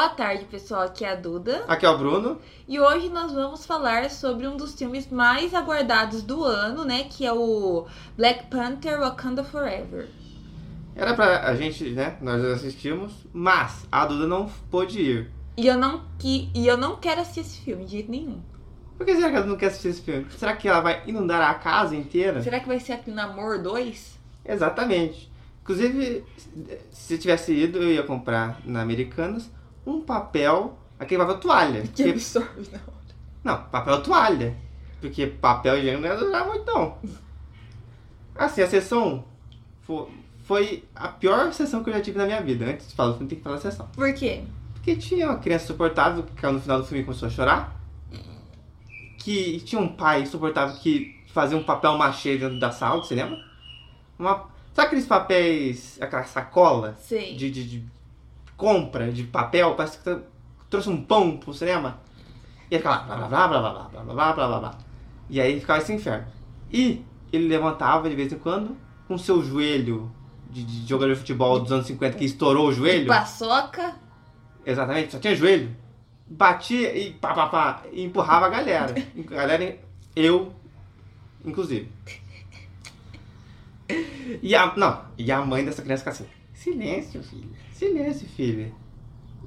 Boa tarde, pessoal. Aqui é a Duda. Aqui é o Bruno. E hoje nós vamos falar sobre um dos filmes mais aguardados do ano, né? Que é o Black Panther Wakanda Forever. Era pra a gente, né? Nós assistimos, mas a Duda não pôde ir. E eu não, que, e eu não quero assistir esse filme de jeito nenhum. Por que será que ela não quer assistir esse filme? Será que ela vai inundar a casa inteira? Será que vai ser aqui Namor 2? Exatamente. Inclusive, se tivesse ido, eu ia comprar na Americanas um papel, aquele papel toalha. Que Porque- absurdo, não. Não, papel toalha. Porque papel higiênico não ia durar muito, não. Assim, a sessão fo- foi a pior sessão que eu já tive na minha vida. Antes de falar do filme, tem que falar da sessão. Por quê? Porque tinha uma criança insuportável que no final do filme começou a chorar. Que tinha um pai insuportável que fazia um papel machê dentro da sala, você lembra? Uma, sabe aqueles papéis, aquela sacola Sei. de, de, de compra de papel? Parece que tá- trouxe um pão pro cinema. E aí ficava lá, blá blá blá blá blá blá blá blá blá blá blá. E aí ficava esse inferno. E ele levantava de vez em quando com seu joelho de, de jogador de futebol dos anos 50 que estourou o joelho. Paçoca. Exatamente, só tinha joelho. Batia e pá, pá, pá, e empurrava a galera. A galera, eu, inclusive. E a, não, e a mãe dessa criança fica assim, silêncio, filho, silêncio, filha.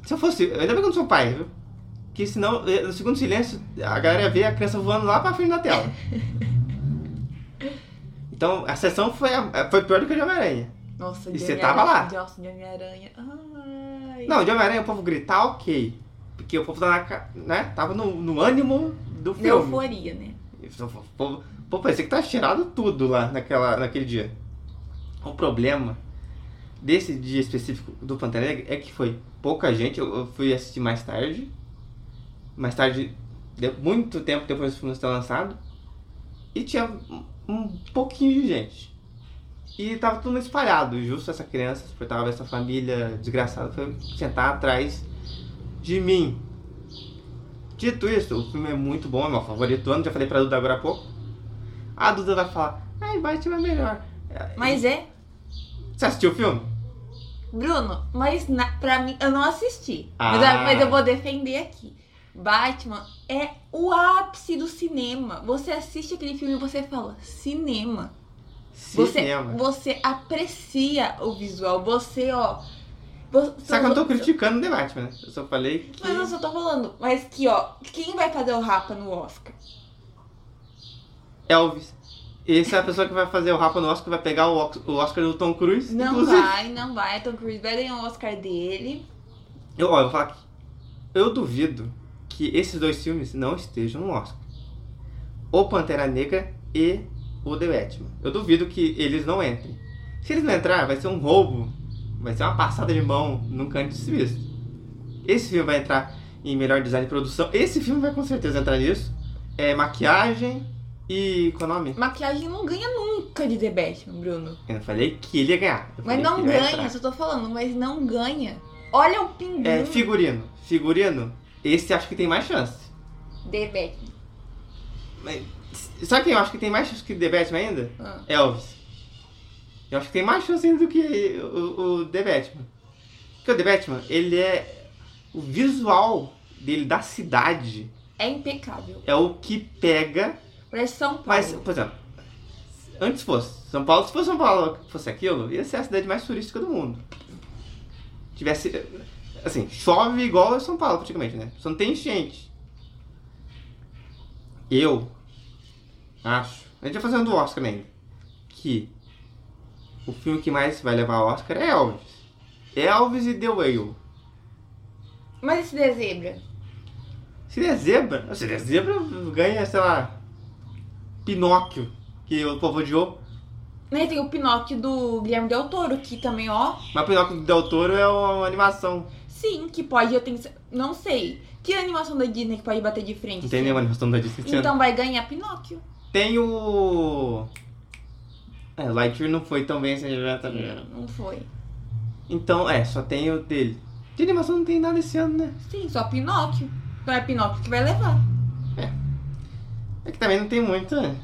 Se eu fosse, ainda bem que eu não sou pai, viu? Que senão, eh, no segundo silêncio, a galera ver a criança voando lá pra frente da tela. Então, a sessão foi, a- foi pior do que a de Homem-Aranha. Nossa, E de você Homem-Aranha- tava lá? Nossa, de Homem-Aranha. Ai. Não, de Homem-Aranha o povo gritar, ok. Porque o povo tá na, ca- né, tava no, no ânimo do Na filme. euforia, né? O povo, o povo parecia que tá cheirado tudo lá naquela, naquele dia. O problema desse dia específico do Pantera Negra é que foi pouca gente. Eu, eu fui assistir mais tarde. Mais tarde, de- muito tempo depois do filme ter lançado. E tinha um, pouquinho de gente. E tava tudo espalhado. Justo essa criança, suportava essa família desgraçada, foi sentar atrás de mim. Dito isso, o filme é muito bom, é meu favorito ano, já falei pra Duda agora há pouco. A Duda vai falar, ai, Batman é melhor. Mas é. Você assistiu o filme? Bruno, mas na, pra mim, eu não assisti. Ah. Mas, mas eu vou defender aqui. Batman é o ápice do cinema. Você assiste aquele filme e você fala, cinema. Você, Cinema. você aprecia o visual. Você, ó. vo- Só que eu não tô criticando o Batman, né? Eu só falei que. Mas eu só tô falando. Mas que, ó, quem vai fazer o Rapa no Oscar? Elvis. Essa é a pessoa que vai fazer o Rapa no Oscar, vai pegar o Oscar do Tom Cruise. Não inclusive. vai, não vai. Tom Cruise vai ganhar o Oscar dele. Eu, ó, eu vou falar aqui. Eu duvido que esses dois filmes não estejam no Oscar. O Pantera Negra e o The Batman. Eu duvido que eles não entrem. Se eles não entrar, vai ser um roubo. Vai ser uma passada de mão nunca antes visto. Esse filme vai entrar em melhor design de produção. Esse filme vai com certeza entrar nisso. É maquiagem e. Qual é o nome? Maquiagem não ganha nunca de The Batman, Bruno. Eu não falei que ele ia ganhar. Eu Mas não ganha, só tô falando, mas não ganha. Olha o pinguim É figurino. Figurino, esse acho que tem mais chance. The Batman. Mas, sabe quem eu acho que tem mais chance que The Batman ainda? Ah. Elvis. Eu acho que tem mais chance ainda do que o, o The Batman. Porque o The Batman, ele é. O visual dele da cidade É impecável. é o que pega. Parece São Paulo. Mas, por exemplo, antes fosse São Paulo, se fosse São Paulo fosse aquilo, ia ser a cidade mais turística do mundo. Tivesse. Assim, chove igual a São Paulo, praticamente, né? Só não tem enchente. Eu acho. A gente vai fazendo do Oscar ainda. Que o filme que mais vai levar ao Oscar é Elvis. Elvis e The Whale. Mas esse de zebra? Se der zebra, se der zebra, ganha, sei lá, Pinóquio, que o povo odiou. Né, tem o Pinóquio do Guilherme Del Toro, que também, ó. Mas Pinóquio do Del Toro é uma animação. Sim, que pode, eu tenho. Não sei. Que animação da Disney que pode bater de frente? Não tem nenhuma animação da Disney. esse. Então vai ganhar Pinóquio. Tem o... É, Lightyear não foi tão bem já tá vendo. Não foi. Então, é, só tem o dele. De animação não tem nada esse ano, né? Sim, só Pinóquio. Então é Pinóquio que vai levar. É que também não tem muito, né?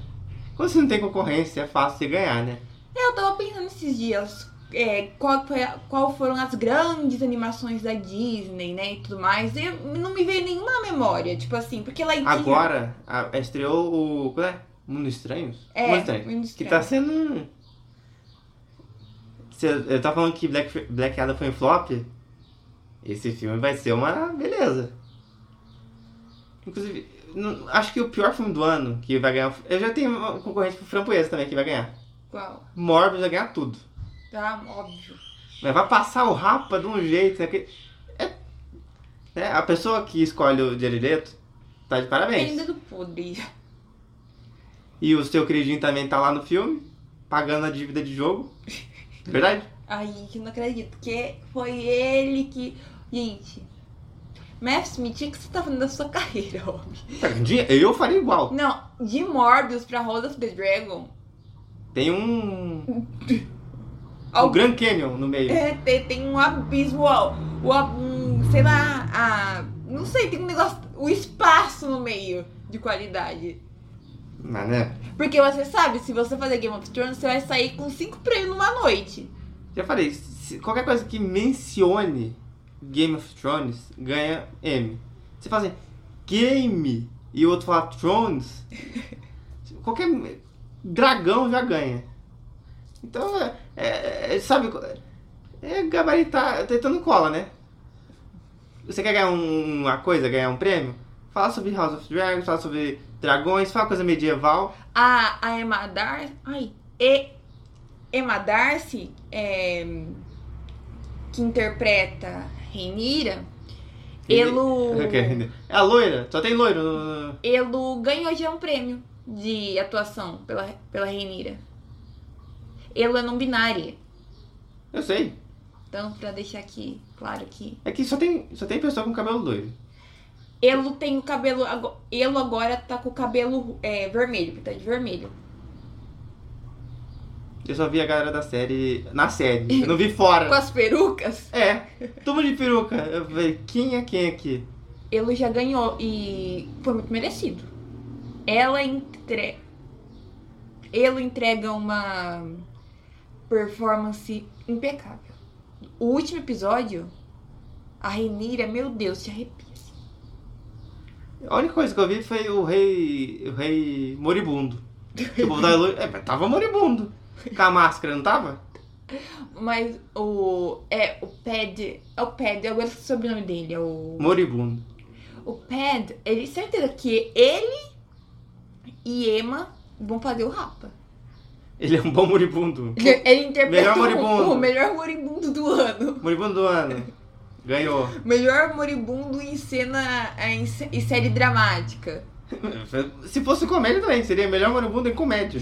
Quando você não tem concorrência, é fácil de ganhar, né? Eu tava pensando esses dias. é, qual, foi qual foram as grandes animações da Disney, né? E tudo mais. E não me veio nenhuma memória. Tipo assim, porque Lightyear. Agora, a- estreou o. Qual é? Mundo Estranhos? É, Mundo Estranho. Mundo Que Estranho. tá sendo. um- Você, eu tava falando que Black, Black Adam foi um flop. Esse filme vai ser uma beleza. Inclusive, acho que o pior filme do ano que vai ganhar. Eu já tenho um concorrente pro Framboesa também que vai ganhar. Qual? Morbius vai ganhar tudo. Tá, óbvio. Mas vai passar o rapa de um jeito, né? Porque é, né, A pessoa que escolhe o Jared Leto tá de parabéns. Ainda do podre. E o seu queridinho também tá lá no filme, pagando a dívida de jogo. Verdade? Ai, que não acredito. Que foi ele que. Gente. Smith, o que você tá fazendo da sua carreira, homem? Dinheiro? Eu faria igual. Não, de Morbius pra House of the Dragon. Tem um. Um Algo- Grand Canyon no meio. É, tem, tem um abismo, ó, o, um, sei lá, a, não sei, tem um negócio, o espaço no meio de qualidade. Mas né? Porque você sabe, se você fazer Game of Thrones, você vai sair com cinco prêmios numa noite. Já falei, qualquer coisa que mencione Game of Thrones ganha M. Você fala assim, game e o outro fala Thrones, qualquer dragão já ganha. Então, é, é- é- sabe, é gabaritar, tentando cola, né? Você quer ganhar um- uma coisa, ganhar um prêmio? Fala sobre House of Dragons, fala sobre dragões, fala coisa medieval. A, a Emma Darcy, ai, e, Emma Darcy, é, que interpreta Renira, ele, É a loira, só tem loiro. ele ganhou já um prêmio de atuação pela, pela Renira. Ele é não binária. Eu sei. Então, pra deixar aqui claro que É que só tem, só tem pessoa com cabelo loiro. ele tem o cabelo. Ele agora tá com o cabelo é, vermelho, tá de vermelho. Eu só vi a galera da série na série. Eu não vi fora. Com as perucas, É, mundo de peruca. Eu falei, quem é quem aqui? ele já ganhou e foi muito merecido. Ela entre... Ele entrega uma performance impecável. O último episódio, a Renira, meu Deus, te arrepia. assim. A única coisa que eu vi foi o rei. o rei moribundo. Que o povo tava loiro. É, tava moribundo. Com a máscara, não tava? Mas o. É, o Pad. É o Pad, eu gosto do sobrenome dele. É o. Moribundo. O Pad, ele certeza que ele e Emma vão fazer o Rapa. Ele é um bom moribundo. Ele, ele interpreta Melhor moribundo. o, melhor moribundo do ano. Moribundo do ano. Ganhou. Melhor moribundo em cena. em, em série dramática. Se fosse comédia também, seria melhor moribundo em comédia.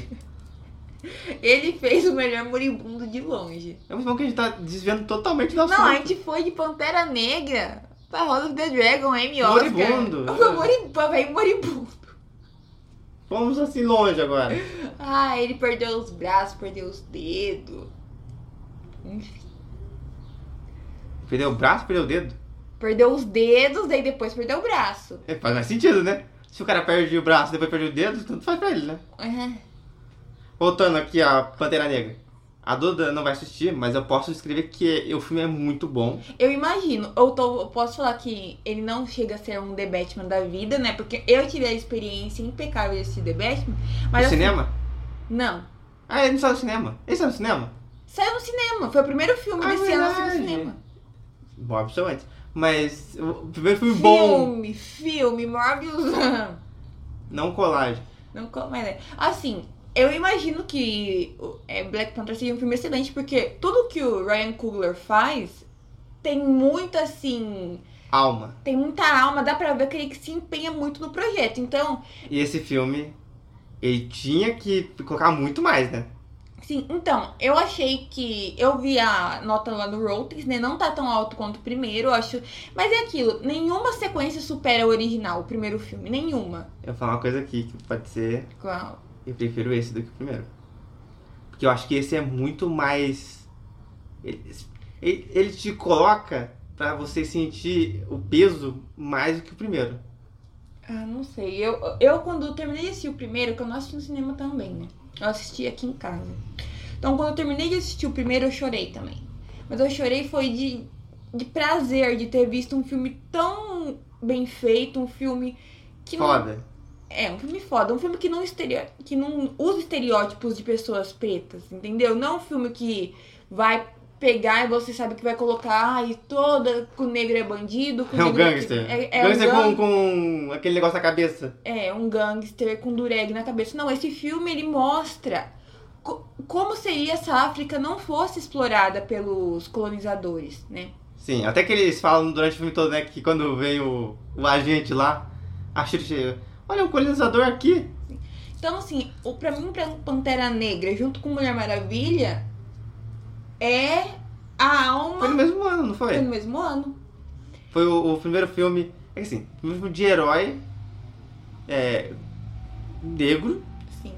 Ele fez o melhor moribundo de longe. É muito bom que a gente tá desviando totalmente do assunto. Não, a gente foi de Pantera Negra pra House of the Dragon, Amy Oscar. Moribundo. Foi moribundo, veio moribundo. Vamos assim longe agora. Ah, ele perdeu os braços, perdeu os dedos. Enfim. Perdeu o braço, perdeu o dedo. Perdeu os dedos, daí depois perdeu o braço. É, faz mais sentido, né? Se o cara perde o braço e depois perde o dedo, tanto faz pra ele, né? Uhum. Voltando aqui a Pantera Negra. A Duda não vai assistir, mas eu posso descrever que o filme é muito bom. Eu imagino, eu, tô, eu posso falar que ele não chega a ser um The Batman da vida, né? Porque eu tive a experiência impecável de assistir The Batman. Mas no assim, cinema? Não. Ah, ele não saiu no cinema. Ele saiu no cinema? Saiu no cinema. Foi o primeiro filme Ah, desse ano a sair no verdade. cinema. Bob saiu antes. Mas o primeiro filme bom, Filme, filme, Morbius. não colagem. Não mais é. Assim, eu imagino que é, Black Panther seja um filme excelente, porque tudo que o Ryan Coogler faz tem muito assim. Alma. Tem muita alma, dá pra ver que ele se empenha muito no projeto. Então, E esse filme, ele tinha que colocar muito mais, né? sim, então, eu achei que. Eu vi a nota lá no Rotters, né? Não tá tão alto quanto o primeiro, eu acho. Mas é aquilo, nenhuma sequência supera o original, o primeiro filme. Nenhuma. Eu vou falar uma coisa aqui que pode ser. Qual? Eu prefiro esse do que o primeiro. Porque eu acho que esse é muito mais. Ele, ele, ele te coloca pra você sentir o peso mais do que o primeiro. Ah, não sei. Eu, eu quando terminei de assistir o primeiro, que eu não assisti no cinema também, né? Eu assisti aqui em casa. Então, quando eu terminei de assistir o primeiro, eu chorei também. Mas eu chorei foi de, de prazer de ter visto um filme tão bem feito, um filme que não- Foda. É, um filme foda. Um filme que não, estereo... que não usa estereótipos de pessoas pretas, entendeu? Não um filme que vai pegar e você sabe que vai colocar, ai, toda com o negro é bandido. É um negro gangster. É, é, um gangster gang- com, com aquele negócio na cabeça. é, um gangster com dureg na cabeça. Não, esse filme ele mostra co- como seria se a África não fosse explorada pelos colonizadores, né? Sim, até que eles falam durante o filme todo, né? Que quando vem o, o agente lá, a Shuri Olha, um colonizador aqui. Então, assim, o, pra mim, Pantera Negra, junto com Mulher Maravilha, é a alma. Foi no mesmo ano, não Foi foi? no mesmo ano. Foi o, o primeiro filme. É assim, primeiro filme de herói. É. Negro, Sim.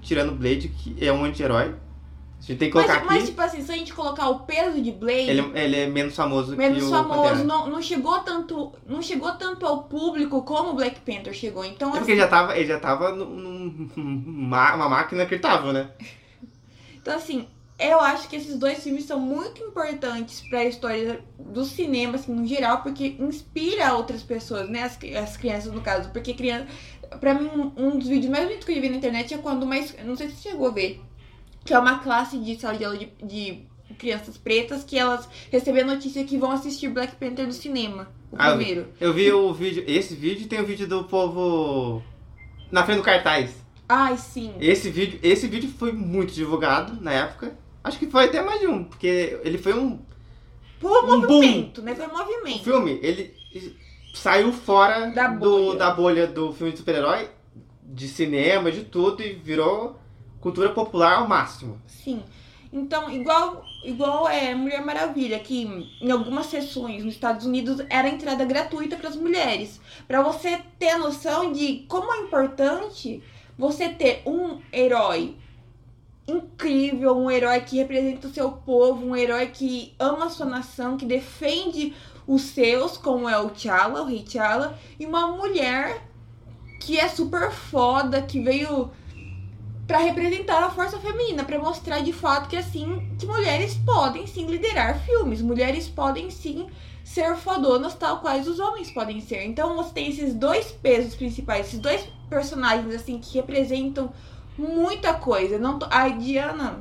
tirando Blade, que é um anti-herói. A gente tem que colocar Mas, mas, aqui. tipo assim, se a gente colocar o peso de Blade, Ele, ele é menos famoso menos que o famoso, Pantera. não, não chegou tanto. Não chegou tanto ao público como o Black Panther chegou. Então, É assim, porque ele já tava, ele já tava num, num- uma, máquina inacreditável, né? Então, assim, eu acho que esses dois filmes são muito importantes pra história do cinema, assim, no geral, porque inspira outras pessoas, né? As, as crianças, no caso. Porque criança. Pra mim, um- um dos vídeos mais bonitos que eu vi na internet é quando mais. Não sei se você chegou a ver. Que é uma classe de sala de aula de, de crianças pretas que elas recebem a notícia que vão assistir Black Panther no cinema. O Ah, eu vi. primeiro. Eu vi o vídeo, esse vídeo tem o vídeo do povo na frente do cartaz. Ai, sim. Esse vídeo, esse vídeo foi muito divulgado na época. Acho que foi até mais de um, porque ele foi um Foi um um boom. movimento, né? Foi um O movimento. filme, ele saiu fora Da do, bolha. da bolha do filme de super-herói, de cinema, de tudo, e virou cultura popular ao máximo. Sim. Então, igual, igual é Mulher Maravilha, que em algumas sessões nos Estados Unidos era entrada gratuita para as mulheres. Para você ter a noção de como é importante você ter um herói incrível, um herói que representa o seu povo, um herói que ama a sua nação, que defende os seus, como é o T'Challa, o Rei T'Challa, e uma mulher que é super foda, que veio Pra representar a força feminina, pra mostrar de fato que assim, que mulheres podem sim liderar filmes, mulheres podem sim ser fodonas tal quais os homens podem ser. Então você tem esses dois pesos principais, esses dois personagens assim que representam muita coisa. Não a Diana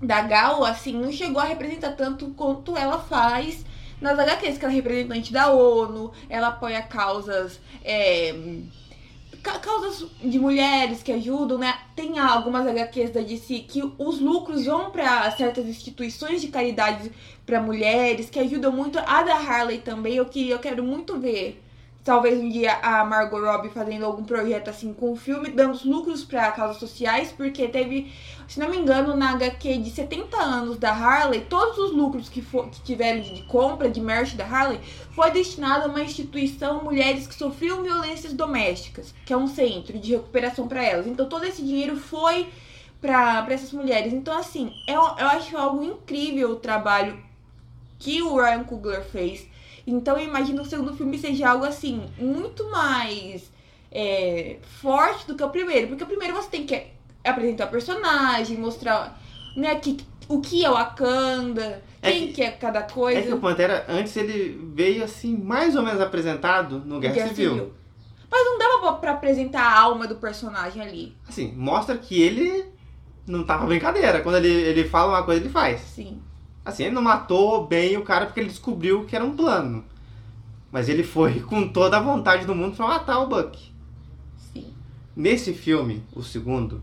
da Gal assim não chegou a representar tanto quanto ela faz nas HQs, que ela é representante da ONU, ela apoia causas é, causas de mulheres que ajudam, né? Tem algumas HQs da DC que os lucros vão para certas instituições de caridade para mulheres que ajudam muito. A da Harley também, eu queria, eu quero muito ver. Talvez um dia a Margot Robbie fazendo algum projeto assim com o filme, dando os lucros para causas sociais, porque teve, se não me engano, na HQ de 70 anos da Harley, todos os lucros que, for, que tiveram de, compra de merch da Harley foi destinado a uma instituição mulheres que sofriam violências domésticas, que é um centro de recuperação para elas. Então todo esse dinheiro foi para essas mulheres. Então assim, eu, eu acho algo incrível o trabalho que o Ryan Coogler fez. Então eu imagino que o segundo filme seja algo assim, muito mais é, forte do que o primeiro. Porque o primeiro você tem que apresentar o personagem, mostrar né, que, o que é o Wakanda, É quem que- que, é cada coisa. É que o Pantera, antes ele veio assim, mais ou menos apresentado no Guerra, Civil. Mas não dava pra- apresentar a alma do personagem ali. Assim, mostra que ele não tava brincadeira. Quando ele, ele fala uma coisa, ele faz. Sim. Assim, ele não matou bem o cara porque ele descobriu que era um plano. Mas ele foi com toda a vontade do mundo pra matar o Buck. Sim. Nesse filme, o segundo,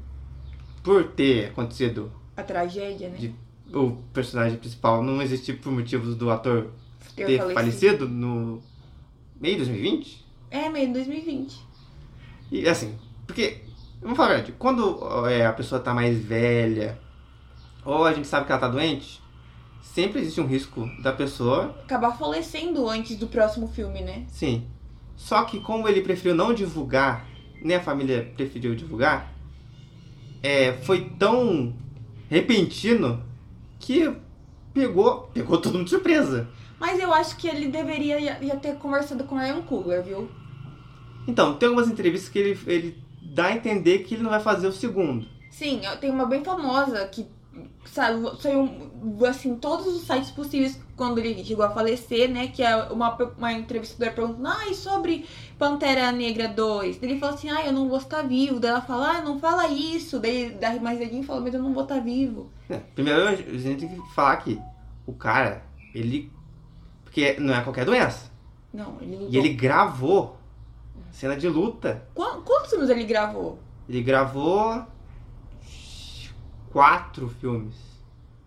por ter acontecido A tragédia, né? De- o personagem principal não existir por motivos do ator Ter ter falecido. falecido no meio de 2020. É, meio de 2020. E assim, porque, vamos falar a verdade, quando é, a pessoa tá mais velha, ou a gente sabe que ela tá doente, sempre existe um risco da pessoa, Acabar falecendo antes do próximo filme, né? sim. Só que como ele preferiu não divulgar, nem a família preferiu divulgar, é, foi tão repentino que pegou, pegou todo mundo de surpresa. Mas eu acho que ele deveria ter conversado com o Ryan Coogler, viu? Então, tem algumas entrevistas que ele, ele dá a entender que ele não vai fazer o segundo. Sim, tem uma bem famosa que saiu, saiu, assim, todos os sites possíveis quando ele chegou a falecer, né? Que é uma, uma entrevistadora perguntando, ah, e sobre Pantera Negra 2? Ele falou assim, ah, eu não vou estar vivo. Daí ela fala, ah, não fala isso. Daí da mais e falou, mas eu não vou estar vivo. É, primeiro a gente tem que falar que o cara, ele. Porque não é qualquer doença. Não, ele lutou. E ele gravou cena de luta. Qu- Quantos filmes ele gravou? Ele gravou quatro filmes.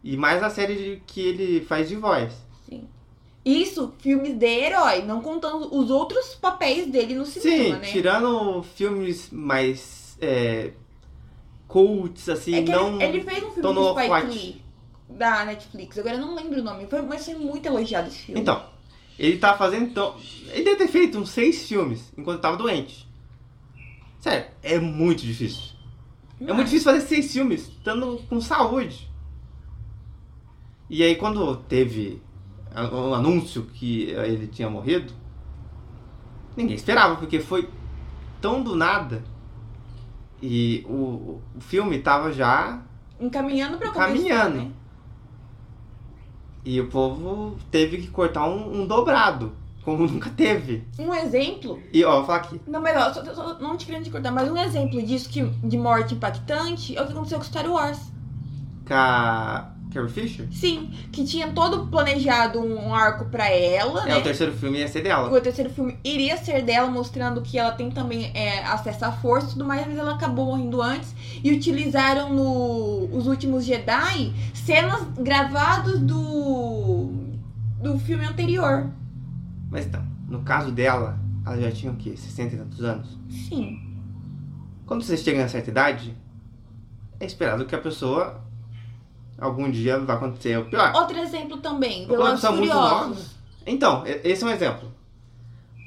E mais a série de- que ele faz de voz. Sim. Isso, filmes de herói, não contando os outros papéis dele no Sim, cinema, né? tirando filmes mais é, cults, assim, É não. ele, ele fez um filme do Spike. Lee da Netflix, agora eu não lembro o nome, foi, mas foi muito elogiado esse filme. Então, ele tá fazendo. Então, ele deve ter feito uns seis filmes enquanto tava doente. Sério, é muito difícil. É muito difícil fazer seis filmes estando com saúde. E aí quando teve o anúncio que ele tinha morrido, ninguém esperava, porque foi tão do nada. E o, o filme tava já. Encaminhando pra Encaminhando. né? E o povo teve que cortar um, um dobrado, como nunca teve. Um exemplo, E ó, vou falar aqui. não, mas ó, só, só- não te querendo te cortar, mas um exemplo disso que, de morte impactante é o que aconteceu com Star Wars. Com a Carrie Fisher, Sim, que tinha todo planejado um arco pra ela, é, né? o terceiro filme ia ser dela. O terceiro filme iria ser dela, mostrando que ela tem também é, acesso à força e tudo mais, mas ela acabou morrendo antes. E utilizaram no Os Últimos Jedi cenas gravadas do. do filme anterior. Mas então, no caso dela, ela já tinha o quê? 60 e tantos anos? Sim. Quando você chega a certa idade, é esperado que a pessoa algum dia vai acontecer o pior. Outro exemplo também, Quando Velozes são muito Furiosos. novos. Então, esse é um exemplo.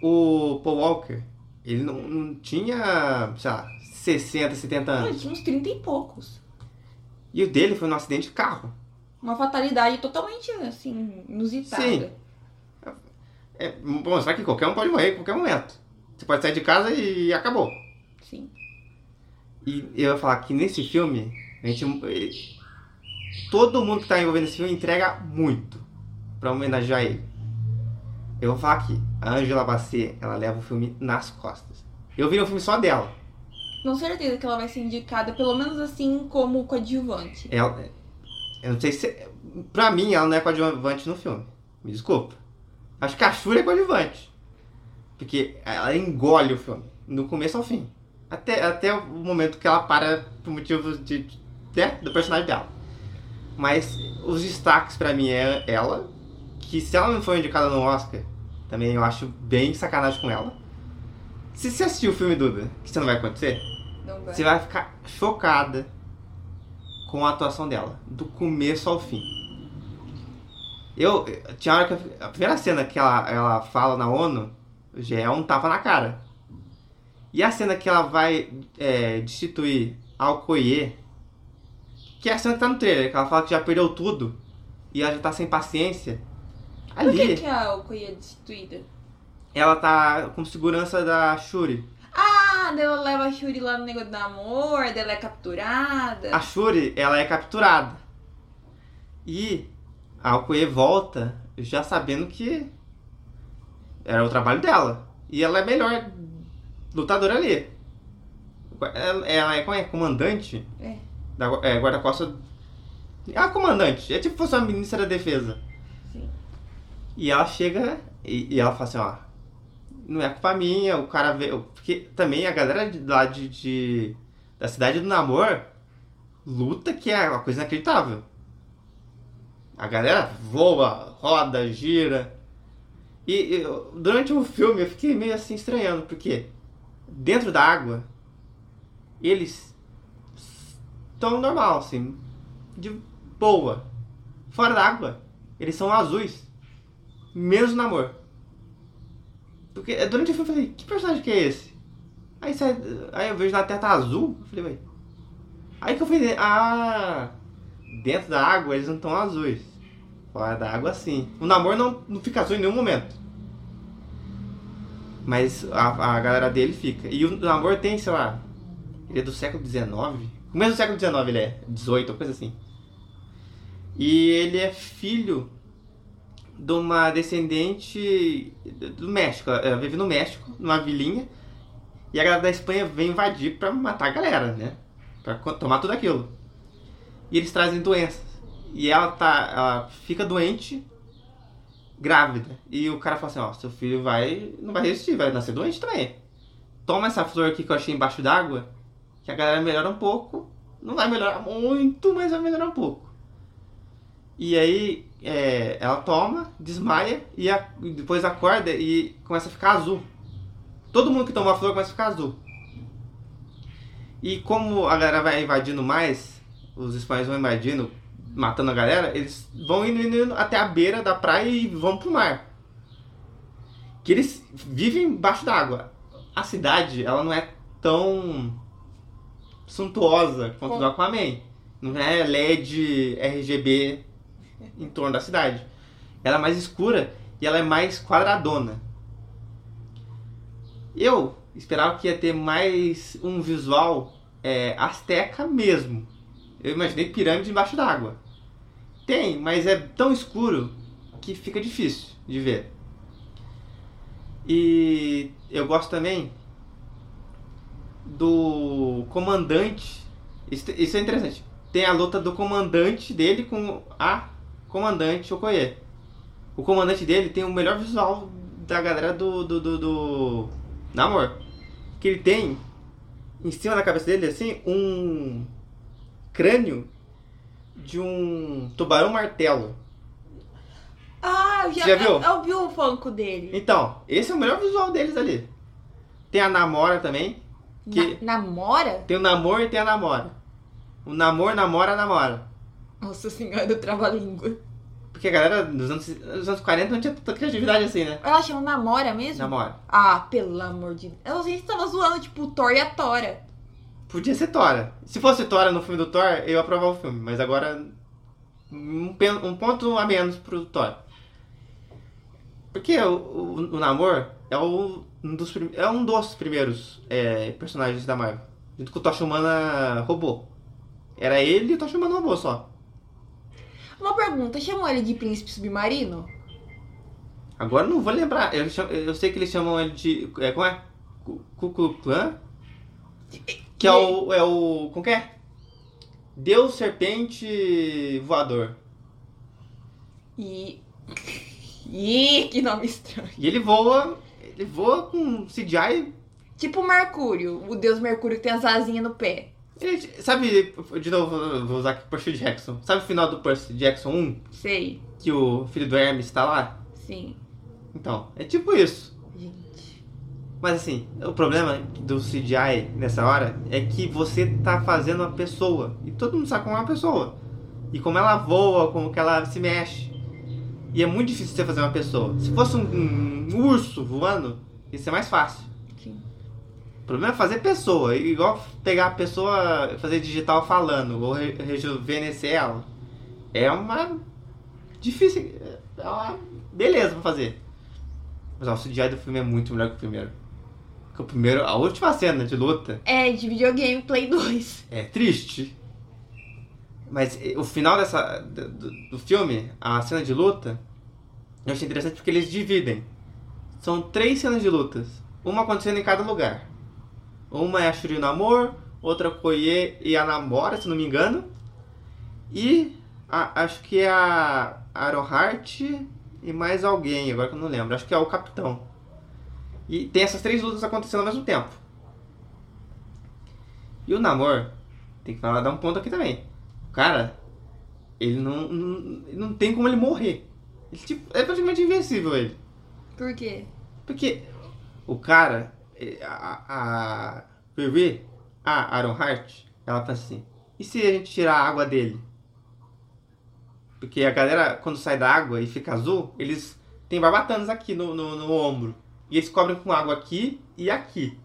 O Paul Walker, ele não, não tinha, sei lá, 60, 70 Ele anos. tinha uns 30 e poucos. E o dele foi num acidente de carro. Uma fatalidade totalmente, assim, inusitada. Sim. É, só que qualquer um pode morrer a qualquer momento. Você pode sair de casa e acabou. Sim. E eu ia falar que nesse filme, a gente. ele- Todo mundo que tá envolvido nesse filme entrega muito pra homenagear ele. Eu vou falar aqui, a Angela Bassett, ela leva o filme nas costas. Eu vi um filme só dela. Com certeza que ela vai ser indicada, pelo menos assim, como coadjuvante. Ela, eu não sei se. Pra mim, ela não é coadjuvante no filme. Me desculpa. Acho que a Shuri é coadjuvante. Porque ela engole o filme, do começo ao fim. Até, até o momento que ela para por motivos de, de- né, do personagem dela. Mas os destaques pra mim é ela, que se ela não for indicada no Oscar, também eu acho bem sacanagem com ela. Se você assistiu o filme Duda, que isso não vai acontecer, Não vai. você vai ficar chocada com a atuação dela, do começo ao fim. Eu, tinha hora que eu- a primeira cena que ela, ela fala na ONU já é um tapa na cara. E a cena que ela vai é, destituir Alcoie, que é a cena que tá no trailer, que ela fala que já perdeu tudo e ela já tá sem paciência. Por que, Ali, que a Alcoia é destituída? ela tá com segurança da Shuri. Ah, daí ela leva a Shuri lá no negócio do amor, daí ela é capturada. A Shuri, ela é capturada. E a Alcoie volta já sabendo que era o trabalho dela. E ela é melhor lutadora ali. Ela, ela é, como é comandante É. da é, guarda-costas. É a comandante. É tipo se fosse uma ministra da defesa. Sim. E ela chega e, e ela fala assim, ó. Não é culpa minha, o cara veio. Porque também a galera de, lá de, de- da cidade do Namor luta que é uma coisa inacreditável. A galera voa, roda, gira. E, durante o filme eu fiquei meio assim estranhando, porque dentro da água eles estão normal, assim, de boa. Fora da água, eles são azuis. Mesmo namor. Porque é, durante o filme eu falei, que personagem que é esse? Aí, sai, aí eu vejo na tá azul, eu falei. Aí que eu falei, ah, dentro da água eles não estão azuis. Fora da água sim. O namoro não, não fica azul em nenhum momento. Mas a, a galera dele fica. E o namoro tem, sei lá, ele é do século XIX. Começo do século XIX ele é, 18, coisa assim. E ele é filho de uma descendente do México. Ela vive no México, numa vilinha. E a galera da Espanha vem invadir pra matar a galera, né? Pra tomar tudo aquilo. E eles trazem doenças. E ela tá. Ela fica doente, grávida. E o cara fala assim, ó, seu filho vai. não vai resistir, vai nascer doente também. Toma essa flor aqui que eu achei embaixo d'água, que a galera melhora um pouco. Não vai melhorar muito, mas vai melhorar um pouco. E aí é, ela toma, desmaia e, a- depois acorda e começa a ficar azul. Todo mundo que toma a flor começa a ficar azul. E como a galera vai invadindo mais, os espanhóis vão invadindo, matando a galera, eles vão indo, indo, indo até a beira da praia e vão pro mar. Que eles vivem embaixo d'água. A cidade, ela não é tão suntuosa quanto Com- do Aquaman. Não é LED, RGB em torno da cidade. Ela é mais escura e ela é mais quadradona. Eu esperava que ia ter mais um visual é, asteca mesmo. Eu imaginei pirâmide embaixo d'água. Tem, mas é tão escuro que fica difícil de ver. E eu gosto também do comandante. Isso, isso é interessante. Tem a luta do comandante dele com a comandante Okoye. O comandante dele tem o melhor visual da galera do, do, do, do Namor. Que ele tem em cima da cabeça dele assim um crânio de um tubarão martelo. Ah, eu já, Você já viu? Eu, eu vi o funko dele. Então, esse é o melhor visual deles ali. Tem a Namora também. Que Na- namora? tem o Namor e tem a Namora. O Namor, Namora, Namora. Nossa senhora do trava-língua. Porque a galera dos anos, dos anos 40 não tinha tanta criatividade assim, né? Ela chama namora mesmo? Namora. Ah, pelo amor de Deus. Eu sei que tava zoando, tipo, o Thor e a Tora. Podia ser Tora. Se fosse Tora no filme do Thor, eu ia aprovar o filme. Mas agora, um, um ponto a menos pro Thor. Porque o, o, o Namor é, o, um dos, é um dos primeiros é, personagens da Marvel. Junto com o Tocha Humana robô. Era ele e o Tocha Humana robô só. Uma pergunta, chamam ele de príncipe submarino? Agora não vou lembrar. Eu, eu sei que eles chamam ele de. É, como é? Ku Ku Que é o. É o. Como que é? Deus Serpente Voador. E. Ih, que nome estranho. E ele voa. Ele voa com CGI. Tipo o Mercúrio, o deus Mercúrio que tem as asinhas no pé. Ele- sabe, de novo, vou usar aqui Percy Jackson. Sabe o final do Percy Jackson 1? Sei, Que o filho do Hermes tá lá? sim. Então, é tipo isso. Mas assim, o problema do CGI nessa hora é que você tá fazendo uma pessoa. E todo mundo sabe como é uma pessoa. E como ela voa, como que ela se mexe. E é muito difícil você fazer uma pessoa. Se fosse um, um urso voando, ia ser mais fácil. Sim. O problema é fazer pessoa. Igual pegar a pessoa, fazer digital falando, ou re- rejuvenescer ela. É uma. difícil. É uma beleza pra fazer. Mas ó, o CGI do filme é muito melhor que o primeiro. Porque o primeiro, a última cena de luta É, de videogame Play 2. é triste. Mas eh, o final dessa, do, do- filme, a cena de luta, eu achei interessante porque eles dividem. São três cenas de lutas. Uma acontecendo em cada lugar. Uma é a Shuri no amor, outra Koye e a Namora, se não me engano. E a- acho que é a Arohart e mais alguém, agora que eu não lembro. Acho que é o Capitão. E tem essas três lutas acontecendo ao mesmo tempo. E o Namor, tem que falar, dar um ponto aqui também. O cara, ele não, não, não tem como ele morrer. Ele, tipo, é praticamente invencível ele. Por quê? Porque o cara, eh, a, a Riri, a Aaron Hart, ela pensa assim, e se a gente tirar a água dele? Porque a galera, quando sai da água e fica azul, eles têm barbatanas aqui no, no, no ombro. E eles cobrem com água aqui e aqui.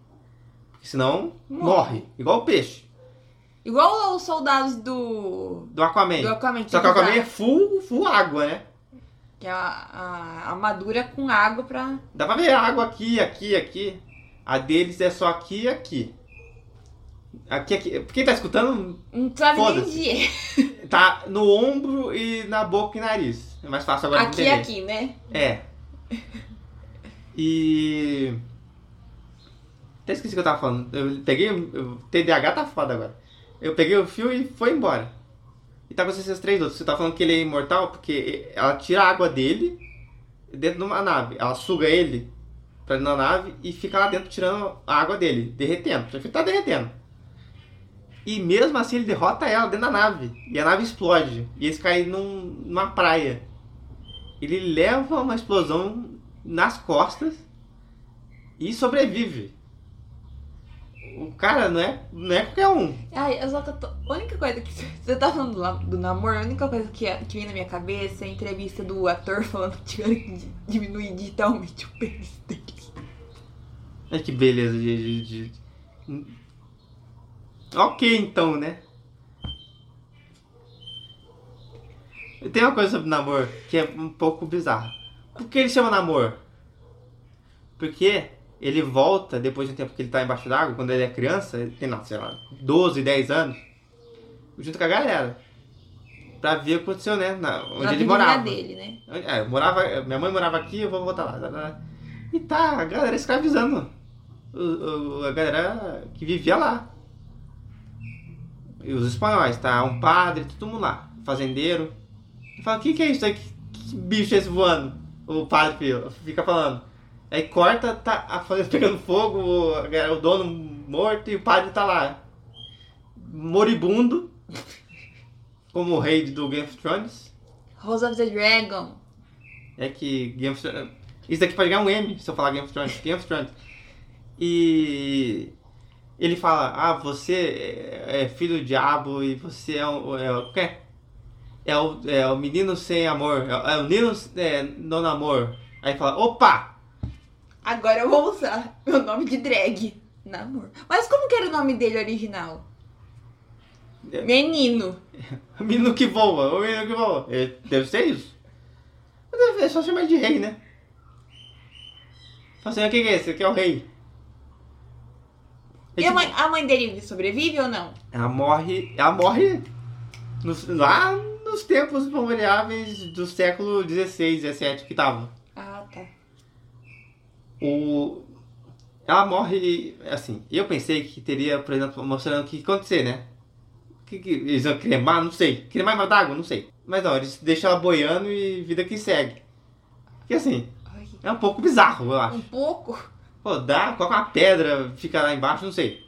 Porque senão Morre. morre. Igual o peixe. Igual os soldados do. Do Aquaman. Do Aquaman. Só que o Aquaman é full, full água, né? Que é a, a armadura com água pra. Dá pra ver a água aqui, aqui, aqui. A deles é só aqui e aqui. Aqui, aqui. Quem tá escutando, Não sabe é. tá no ombro e na boca e nariz. É mais fácil agora Aqui entender. é aqui, né? É. E. Até esqueci o que eu tava falando. Eu peguei. O TDAH tá foda agora. Eu peguei o fio e foi embora. E tá com esses três outros. Você tá falando que ele é imortal porque ela tira a água dele dentro de uma nave. Ela suga ele pra dentro da nave e fica lá dentro tirando a água dele, derretendo. Já tá derretendo. E mesmo assim ele derrota ela dentro da nave. E a nave explode. E eles caem num, numa praia. Ele leva uma explosão nas costas e sobrevive. O cara não é, não é qualquer um. Ai, eu só tô... A única coisa que você tá falando do, do namoro, a única coisa que, que vem na minha cabeça é a entrevista do ator falando que tiveram que di- diminuir digitalmente o pênis dele. Olha que beleza de, de- de- Ok, então, né? Tem uma coisa sobre namoro que é um pouco bizarra. Por que ele chama namoro? Porque ele volta depois de um tempo que ele tá embaixo d'água, quando ele é criança, ele tem, não, sei lá, 12, 10 anos, junto com a galera. Pra ver o que aconteceu, né? Na, onde Na ele morava. dele, né? É, eu morava, minha mãe morava aqui, eu vou voltar lá. E tá a galera escravizando. O, o- a galera que vivia lá. E os espanhóis, tá? Um padre, todo mundo lá. Fazendeiro. E fala, o que, que é isso aí? Que, que bicho é esse voando? O padre fica falando. Aí corta, tá a fazenda pegando fogo, o, o dono morto e o padre tá lá. Moribundo. Como o rei do Game of Thrones. Rose of the Dragon. É que Game of Thrones. Isso daqui pode ganhar um M se eu falar Game of Thrones. Game of Thrones. E ele fala: Ah, você é é filho do diabo e você é o. É o quê? É o, é o menino sem amor. É, o- é menino é, não namor. Aí fala: Opa! Agora eu vou usar meu nome de drag. Namor. Mas como que era o nome dele original? É. Menino. Menino que voa, o menino que voa. É, deve ser isso. É só chamar de rei, né? Fala assim: O que é esse? Aqui é o rei. É E a tipo- mãe, a mãe dele sobrevive ou não? Ela morre. Ela morre nos- lá nos tempos variáveis do século XVI, XVII que tava. Ah, tá. O, ela morre assim. Eu pensei que teria, por exemplo, mostrando o que acontecer, né? Que, que, eles iam cremar, não sei. Cremar mais d'água, não sei. Mas não, eles deixam ela boiando e vida que segue. Porque assim, Ai, é um pouco bizarro, eu acho. um pouco. Pô, dá, coloca uma pedra, fica lá embaixo, não sei.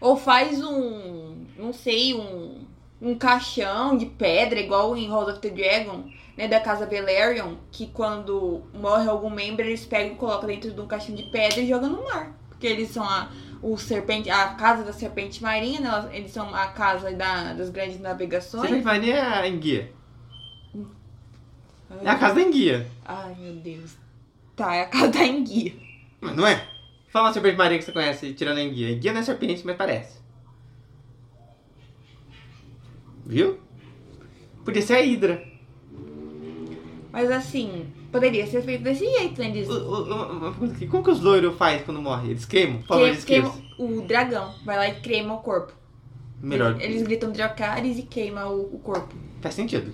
Ou faz um, não sei, um, um caixão de pedra, igual em House of the Dragon, né, da casa Velaryon, que quando morre algum membro, eles pegam e colocam dentro de um caixão de pedra e jogam no mar. Porque eles são a, o serpente, a casa da serpente marinha, né, eles são a casa da- das grandes navegações. Você vai nem a enguia. É a casa da enguia. Ai, meu Deus. Tá, é a casa da enguia. Mas não é? Fala uma serpente marinha que você conhece tirando a enguia. Enguia não é serpente, mas parece. Viu? Podia ser a Hidra. Mas assim, poderia ser feito desse jeito, né? Eles O- o- Como que os loiros fazem quando morrem? Eles queimam? Por favor, eles queimam o dragão. Vai lá e crema o corpo. Melhor. Eles gritam Dracarys e queima o, o corpo. Faz sentido.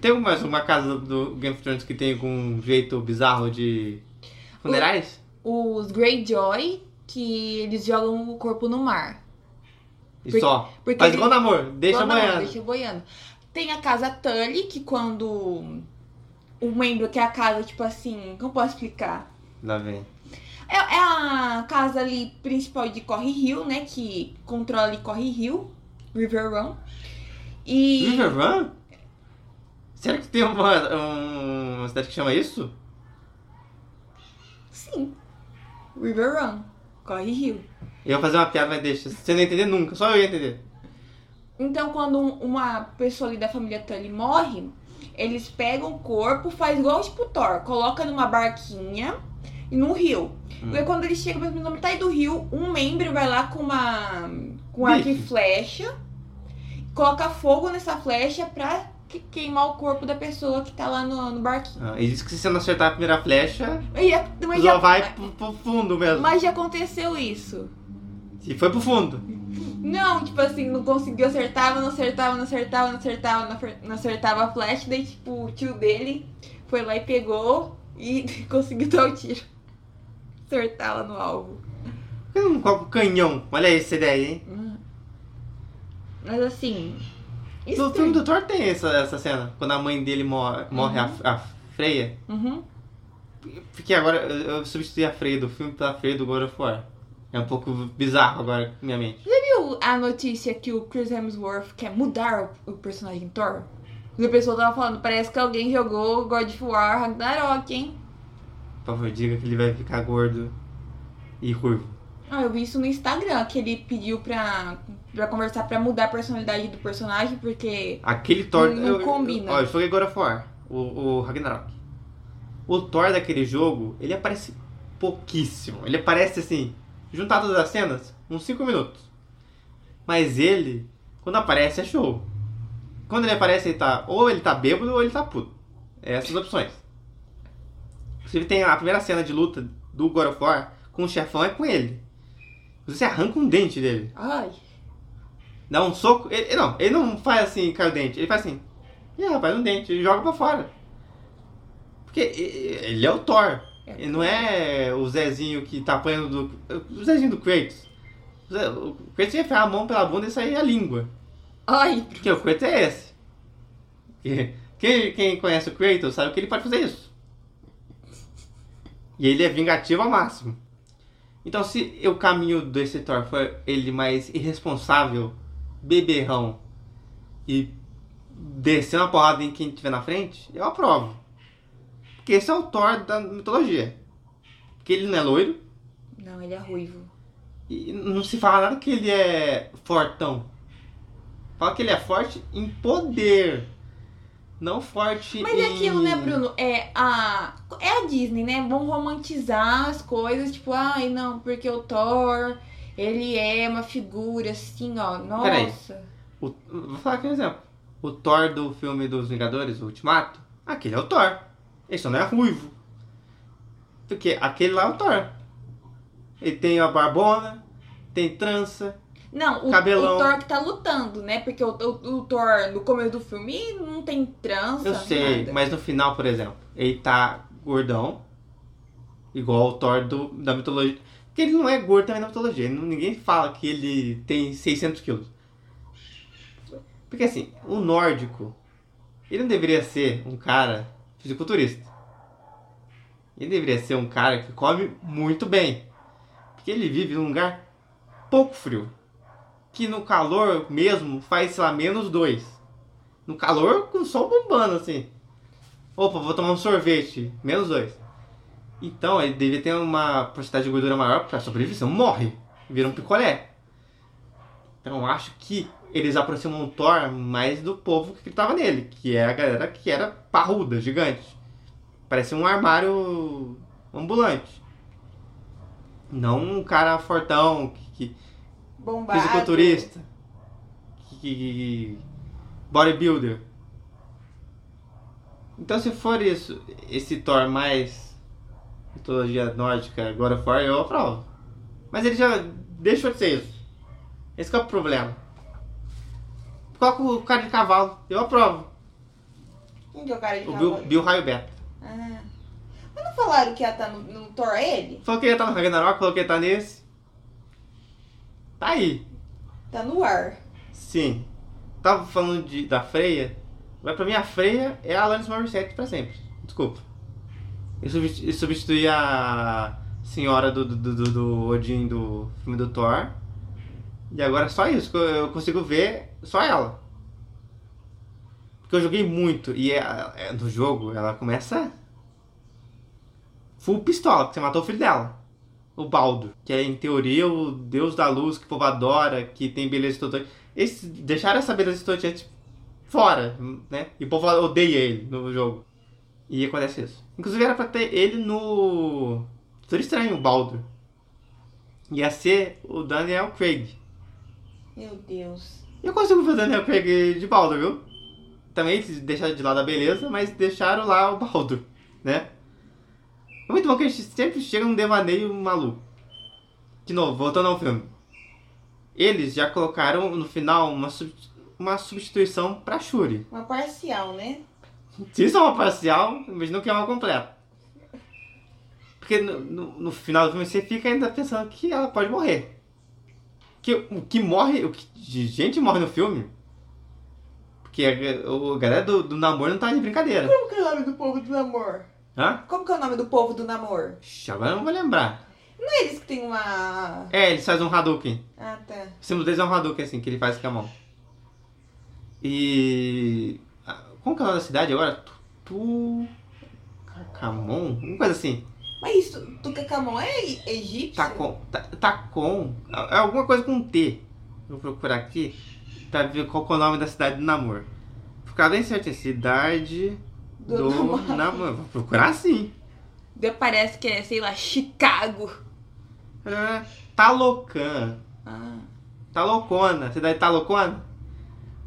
Tem mais uma casa do Game of Thrones que tem algum jeito bizarro de funerais? Os Greyjoy, que eles jogam o corpo no mar. E Por- só. porque Faz ele- igual namoro, deixa não, banhando. Deixa boiando. Tem a casa Tully, que quando o membro que é a casa, tipo assim, como posso explicar? Lá vem. É, é a casa ali principal de Corre Hill, né? Que controla ali Corre Hill, River Run. E. River Run? Será que tem uma, um- uma cidade que chama isso? Sim. River Run. Corre Hill. Eu ia fazer uma piada, mas deixa. Você não ia entender nunca, só eu ia entender. Então, quando um- uma pessoa ali da família Tully morre, eles pegam o corpo, faz igual tipo Thor, coloca numa barquinha e num rio. Hum. E aí, quando eles chegam na metade do rio, um membro vai lá com uma com arco e flecha, coloca fogo nessa flecha pra que- queimar o corpo da pessoa que tá lá no, no barquinho. Ah, e diz que se você não acertar a primeira flecha, E é- mas, já, vai pro, pro fundo mesmo. mas já aconteceu isso. E foi pro fundo. Não, tipo assim, não conseguiu acertava, não acertava, não acertava, não acertava, não acer- não acertava a flash, daí tipo, o tio dele foi lá e pegou e conseguiu dar o tiro. Acertá-la no alvo. Um canhão? Olha essa ideia, hein? Mas assim. No estranho. filme do Thor tem essa, essa cena, quando a mãe dele morre, morre a, a Freya. Uhum. Porque agora eu, eu substituí a Freya do filme pela Freya do God of War. É um pouco bizarro agora na minha mente. Viu a notícia que o Chris Hemsworth quer mudar o, o personagem Thor? E o pessoal tava falando, parece que alguém jogou God of War Ragnarok, hein? Por favor, diga que ele vai ficar gordo e ruivo. Ah, eu vi isso no Instagram, que ele pediu pra, pra conversar pra mudar a personalidade do personagem, porque. Aquele Thor. Não eu- eu- combina. Ó, eu joguei God of War, o, o Ragnarok. O Thor daquele jogo, ele aparece pouquíssimo. Ele aparece assim, juntar todas as cenas, uns 5 minutos. Mas ele, quando aparece, é show. Quando ele aparece, ele tá. Ou ele tá bêbado ou ele tá puto. É essas opções. Inclusive tem a primeira cena de luta do God of War com o chefão é com ele. Você arranca um dente dele. Ai. Dá um soco. Ele, não, ele não faz assim, cai o dente. Ele faz assim. Ih, rapaz, um dente. Ele joga pra fora. Porque e- ele é o Thor. É. Ele não é o Zezinho que tá apanhando do. O Zezinho do Kratos. O Kratos ia enfiar a mão pela bunda e sair a língua. Ai. Porque o Kratos é esse. E Quem, quem conhece o Kratos sabe que ele pode fazer isso. E ele é vingativo ao máximo. Então, se o caminho desse Thor for ele mais irresponsável, beberrão e descer uma porrada em quem estiver na frente, eu aprovo. Porque esse é o Thor da mitologia. Porque ele não é loiro Não, ele é ruivo. e não se fala nada que ele é fortão. Fala que ele é forte em poder. Não forte Mas em... é aquilo, né, Bruno? É a. É a Disney, né? Vão romantizar as coisas, tipo, ai, não, porque o Thor, ele é uma figura assim, ó. Nossa. O- vou falar aqui um exemplo. O Thor do filme dos Vingadores, o Ultimato, aquele é o Thor. Ele só não é ruivo. Porque aquele lá é o Thor. Ele tem a barbona, tem trança. Não, o, Cabelão. o Thor que tá lutando, né? Porque o, o, o Thor, no começo do filme, não tem trança. Eu sei, nada. mas no final, por exemplo, ele tá gordão. Igual o Thor do, da mitologia. Porque ele não é gordo também na mitologia. não- ninguém fala que ele tem 600 quilos. Porque assim, o nórdico, ele não deveria ser um cara fisiculturista. Ele deveria ser um cara que come muito bem. Porque ele vive num lugar pouco frio. Que no calor mesmo faz, sei lá, menos dois. No calor com o sol bombando assim. Opa, vou tomar um sorvete. Menos dois. Então ele devia ter uma porcentagem de gordura maior pra sobreviver, senão morre. Vira um picolé. Então acho que eles aproximam o Thor mais do povo que tava nele, que é a galera que era parruda, gigante. Parecia um armário ambulante. Não um cara fortão, que, que Bombado. fisiculturista, que, que- bodybuilder. Então se for isso, esse Thor mais mitologia nórdica, of War, eu aprovo. Mas ele já deixou de ser isso. Esse que é o problema. Coloca o cara de cavalo, eu aprovo. Quem que é o cara de O cavalo? Bill, Bill Raio Beta. Ah. Mas não falaram que ia estar no, no Thor ele? Falou que ele tá no Ragnarok, falou que ele tá nesse. Tá aí. Tá no ar. Sim. Tava falando de, da Freya. Mas pra mim a Freya é a Alanis Morissette pra sempre. Desculpa. Eu substitu- eu substituí a senhora do, do, do, do Odin do filme do Thor. E agora é só isso eu consigo ver só ela. Porque eu joguei muito. E é, é- no jogo ela começa full pistola, porque você matou o filho dela. O Baldo, que é em teoria o deus da luz que o povo adora, que tem beleza toda. Eles deixaram essa beleza estonteante fora, né? E o povo odeia ele no jogo. E acontece isso. Inclusive era pra ter ele no. Doutor Estranho, o Baldur. Ia ser o Daniel Craig. Meu Deus. Eu consigo ver o Daniel Craig de Baldur, viu? Também deixaram de lado a beleza, mas deixaram lá o Baldur, né? É muito bom que a gente sempre chega num devaneio maluco. De novo, voltando ao filme. eles já colocaram no final uma, sub- uma substituição pra Shuri. Uma parcial, né? Se isso é uma parcial, imagina que é uma completa. Porque no, no- no final do filme você fica ainda pensando que ela pode morrer. Que o que morre, o que de gente morre no filme. Porque a, o a galera do, do namoro não tá de brincadeira. Como que é o nome do povo do namoro? Hã? Como que é o nome do povo do namoro? Ixi, Agora eu não vou lembrar. Não é eles que tem uma. É, eles fazem um Hadouken. Ah, tá. O símbolo deles é um Hadouken, assim, que ele faz com a mão. E. ah, Como que é o nome da cidade agora? Tu. Cacamon? Uma coisa assim. Mas isso, Tutankhamon é e- egípcio? Tacon. Ta- Tacon. É alguma coisa com T. Vou procurar aqui pra ver qual que é o nome da cidade do namoro. Ficar bem certinho. Cidade Do do. Vou procurar sim. Parece que é, sei lá, Chicago. É, Talocan. Ah. Talocona. Cidade de Talocona.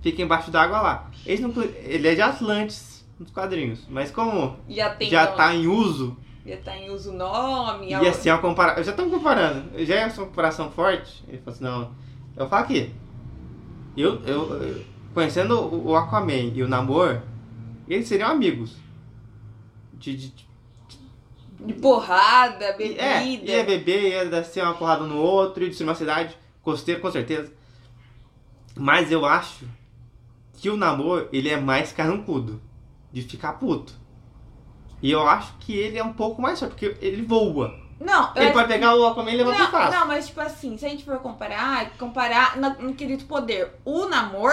Fica embaixo d'água lá. Eles não- ele é de Atlantis nos quadrinhos. Mas como Já tem. já nome, tá em uso, Já tá em uso o nome. e a- assim é uma comparação. Já estamos comparando. Já é uma comparação forte. Ele falou assim, não. Eu falo aqui. Eu, eu, eu- conhecendo o Aquaman e o Namor, eles seriam amigos. De, de, de- De porrada, bebida. é, ia beber, ia descer uma porrada no outro, ia destruir uma cidade costeira, com certeza. Mas eu acho que o Namor, ele é mais carrancudo. De ficar puto. E eu acho que ele é um pouco mais forte, porque ele voa. Não, Ele pode pegar o Aquaman e levar pro Não, espaço. não, mas tipo assim, se a gente for comparar, comparar no, no quesito poder, o Namor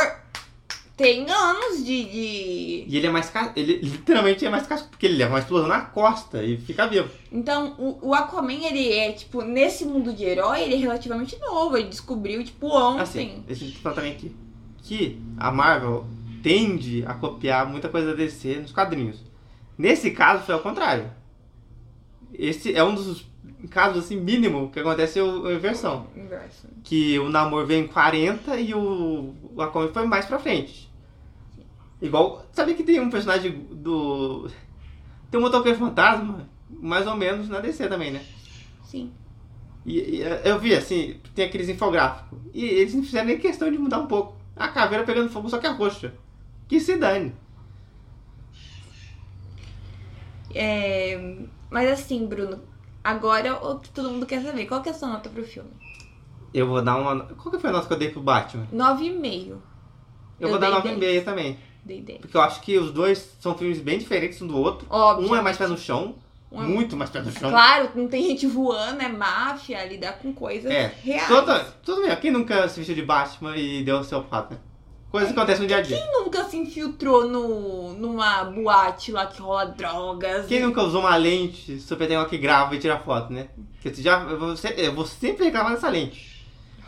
tem anos de. de... E ele é mais ele literalmente é mais casco, porque ele leva uma explosão na costa e fica vivo. Então, o, o Aquaman, ele é, tipo, nesse mundo de herói, ele é relativamente novo. Ele descobriu, tipo, ontem. Assim, deixa eu falar também aqui. Que a Marvel tende a copiar muita coisa da DC nos quadrinhos. Nesse caso foi ao contrário. Esse é um dos casos assim mínimo que acontece o- a inversão. Inverso. Que o Namor veio em 40 e o, o Aquaman foi mais pra frente. Igual, sabe que tem um personagem do tem um motoqueiro fantasma, mais ou menos na DC também, né? Sim. E, e, eu vi assim, tem aqueles infográficos. E eles não fizeram nem questão de mudar um pouco. A caveira pegando fogo só que é roxa. Que se dane. É, mas assim, Bruno, agora o que todo mundo quer saber, qual que é a sua nota pro filme? Eu vou dar uma. Qual que foi a nota que eu dei pro Batman? 9,5. Eu, Eu vou dar dei 9,5 também. Dei 10. Porque eu acho que os dois são filmes bem diferentes um do outro. Óbvio. Um é mais pé no chão. Um é- Muito mais pé no chão. Claro, não tem gente voando, é máfia, lidar com coisas É. reais. Toda, tudo bem. Quem nunca se vestiu de Batman e deu o seu pato, né? Coisas que acontecem no dia a dia. Quem nunca se infiltrou no, numa boate lá que rola drogas? Quem nunca usou uma lente super legal que grava e tira foto, né? Porque você já, eu, vou sempre, eu vou sempre reclamar dessa lente.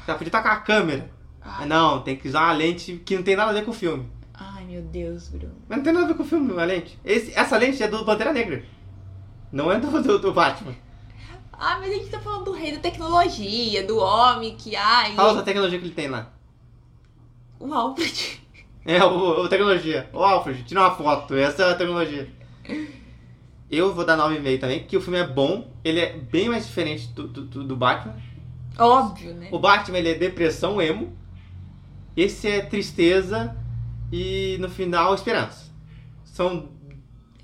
Já podia estar com a câmera. Mas Ai, não, tem que usar uma lente que não tem nada a ver com o filme. ai, meu Deus, Bruno. Mas não tem nada a ver com o filme, a lente. Esse- essa lente é do Pantera Negra. Não é do, do, do Batman. Ah, mas a gente tá falando do rei da tecnologia, do homem que, ai, Fala outra tecnologia que ele tem lá. o Alfred. É, o, o tecnologia. O Alfred, tira uma foto. Essa é a tecnologia. Eu vou dar 9,5 também, porque o filme é bom. Ele é bem mais diferente do, do- do Batman. Óbvio, né? O Batman, ele é depressão emo. Esse é tristeza e, no final, esperança. São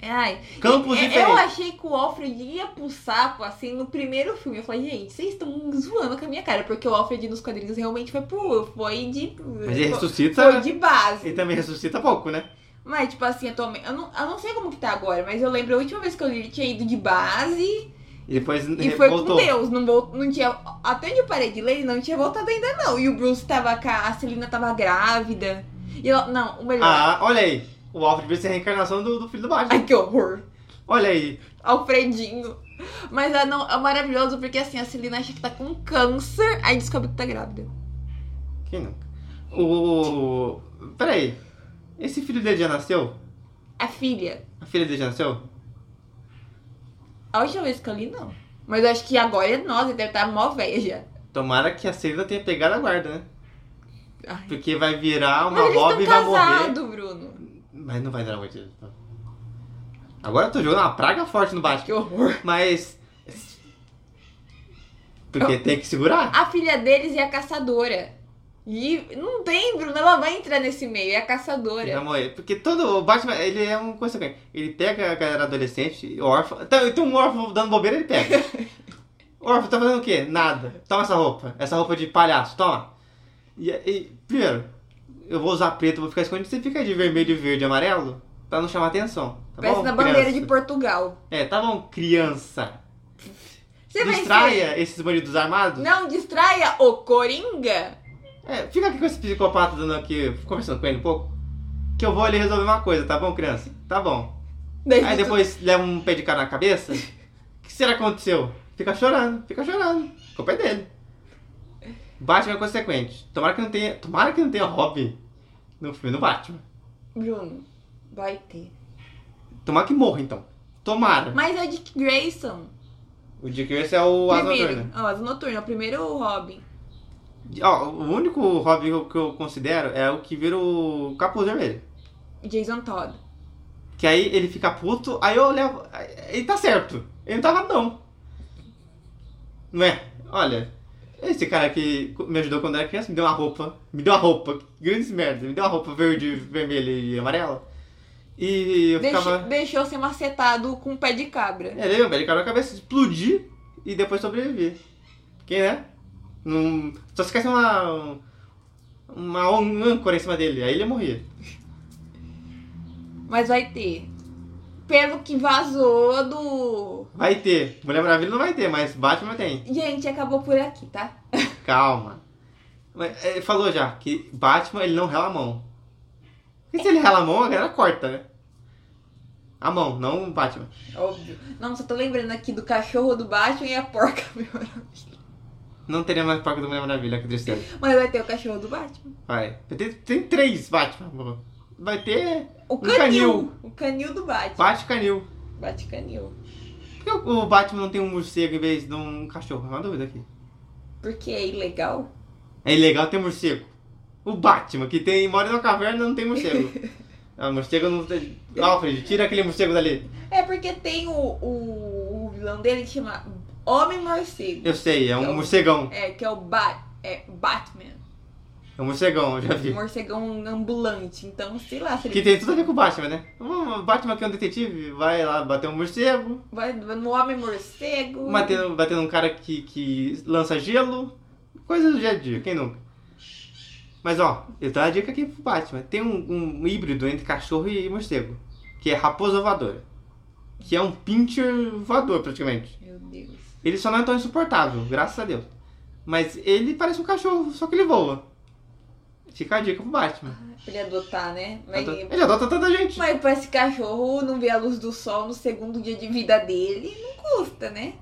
Ai, campos eu, eu diferentes. achei que o Alfred ia pro sapo, assim, no primeiro filme. Eu falei, gente, vocês estão zoando com a minha cara, porque o Alfred nos quadrinhos realmente foi pro. Foi de. Mas ele foi, ressuscita. foi de base. Ele também ressuscita pouco, né? Mas, tipo assim, atualmente. Eu não, eu não sei como que tá agora, mas eu lembro a última vez que eu li, ele tinha ido de base E depois e foi voltou. com Deus. Não, vol- não tinha. Até onde eu parei de ler, ele não tinha voltado ainda, não. E o Bruce tava com a, Celina tava grávida. E ela. Não, o melhor. Ah, olha aí. O Alfred vai ser a reencarnação do, do filho do Batman. Ai, que horror. Olha aí. Alfredinho. Mas é, não, é maravilhoso porque assim, a Celina acha que tá com câncer, aí descobre que tá grávida. Quem nunca? O. Peraí. Esse filho dele já nasceu? A filha. A filha dele já nasceu? A última vez que eu li, não. Mas eu acho que agora é nós, ele deve estar mó velha já. Tomara que a Celina tenha pegado a guarda, né? Ai. Porque vai virar uma Mas Robin e vai morrer. casados, Bruno. Mas não vai dar muito. Agora eu tô jogando uma praga forte no Batman. Que horror. Mas. Porque tem que segurar. A filha deles é a caçadora. E não tem, Bruno, ela vai entrar nesse meio, é a caçadora. Morrer. Porque todo o Batman, ele é um consequente. Ele pega a galera adolescente, órfã. Então, então um órfão dando bobeira, ele pega. órfão tá fazendo o quê? Nada. Toma essa roupa. Essa roupa de palhaço, toma. E, e primeiro, eu vou usar preto, vou ficar escondido. Você fica de vermelho, verde e amarelo pra não chamar atenção. Tá Parece bom, na bandeira criança? de Portugal. É, tá bom, criança. Você vai Distraia esses bandidos armados. Não distraia o Coringa. É, fica aqui com esse psicopata dando aqui, conversando com ele um pouco. Que eu vou ali resolver uma coisa, tá bom, criança? Tá bom. Daí Aí tu- depois leva um pé de cara na cabeça. O que será que aconteceu? Fica chorando, fica chorando. A culpa é dele. Batman é consequente. Tomara que não tenha. Tomara que não tenha Robin no filme do Batman. Bruno, vai ter. Tomara que morra então. Tomara. Mas é o Dick Grayson. O Dick Grayson é o Asa primeiro. Noturna. Ó, Asa Noturna. O primeiro é o Robin. Ó, o único Robin que eu- que eu considero é o que vira o capuz vermelho. Jason Todd. Que aí ele fica puto, aí eu levo. Ele tá certo. Ele não tava não. Não é? Olha, esse cara que me ajudou quando era criança me deu uma roupa. Me deu uma roupa. Grandes merda. Me deu uma roupa verde, vermelha e amarela. E eu Deixou, ficava. deixou ser macetado com um pé de cabra. É, lembra? Ele caiu na cabeça, explodir e depois sobreviver. Quem né? Não... Só se caísse uma. Uma âncora em cima dele, aí ele morria. Mas vai ter. Pelo que vazou do. Vai ter. Mulher Maravilha não vai ter, mas Batman tem. Gente, acabou por aqui, tá? Calma. Mas, é, falou já que Batman ele não rela a mão. E se ele rela a mão, a galera corta, né? A mão, não o Batman. Óbvio. Não, só tô lembrando aqui do cachorro do Batman e a porca. meu Maravilha. Não teria mais Parque do Mulher Maravilha, que tristeza. Mas vai ter o cachorro do Batman. Vai. Tem, tem três Batman. Vai ter O Um canil. canil. O canil do Batman. Bate Canil. Bate canil. Por que o o Batman não tem um morcego em vez de um cachorro? É uma dúvida aqui. Porque é ilegal. É ilegal ter morcego. O Batman, que tem, mora numa caverna, não tem morcego. ah, morcego não tem... Alfred, tira aquele morcego dali. É porque tem o, o, o vilão dele que chama Homem Morcego. Eu sei, é um Eu- morcegão. É, que é o Bat, é, Batman. É um morcegão, eu já vi. Morcegão ambulante. Então, sei lá se ele Que tem tudo a ver com o Batman, né? O Batman que é um detetive, vai lá bater um morcego, vai no Homem Morcego. bater, bater num cara que, que lança gelo, coisas do dia a dia, quem nunca? Mas ó, eu dou a dica aqui pro Batman. Tem um, um híbrido entre cachorro e morcego, que é raposa voadora. Que é um pincher voador, praticamente. Meu Deus. Ele só não é tão insuportável, graças a Deus. Mas ele parece um cachorro, só que ele voa. Fica a dica pro Batman. Pra ele adotar, né? Mas, Ele adota tanta gente. mas pra esse cachorro não ver a luz do sol no segundo dia de vida dele, não custa, né?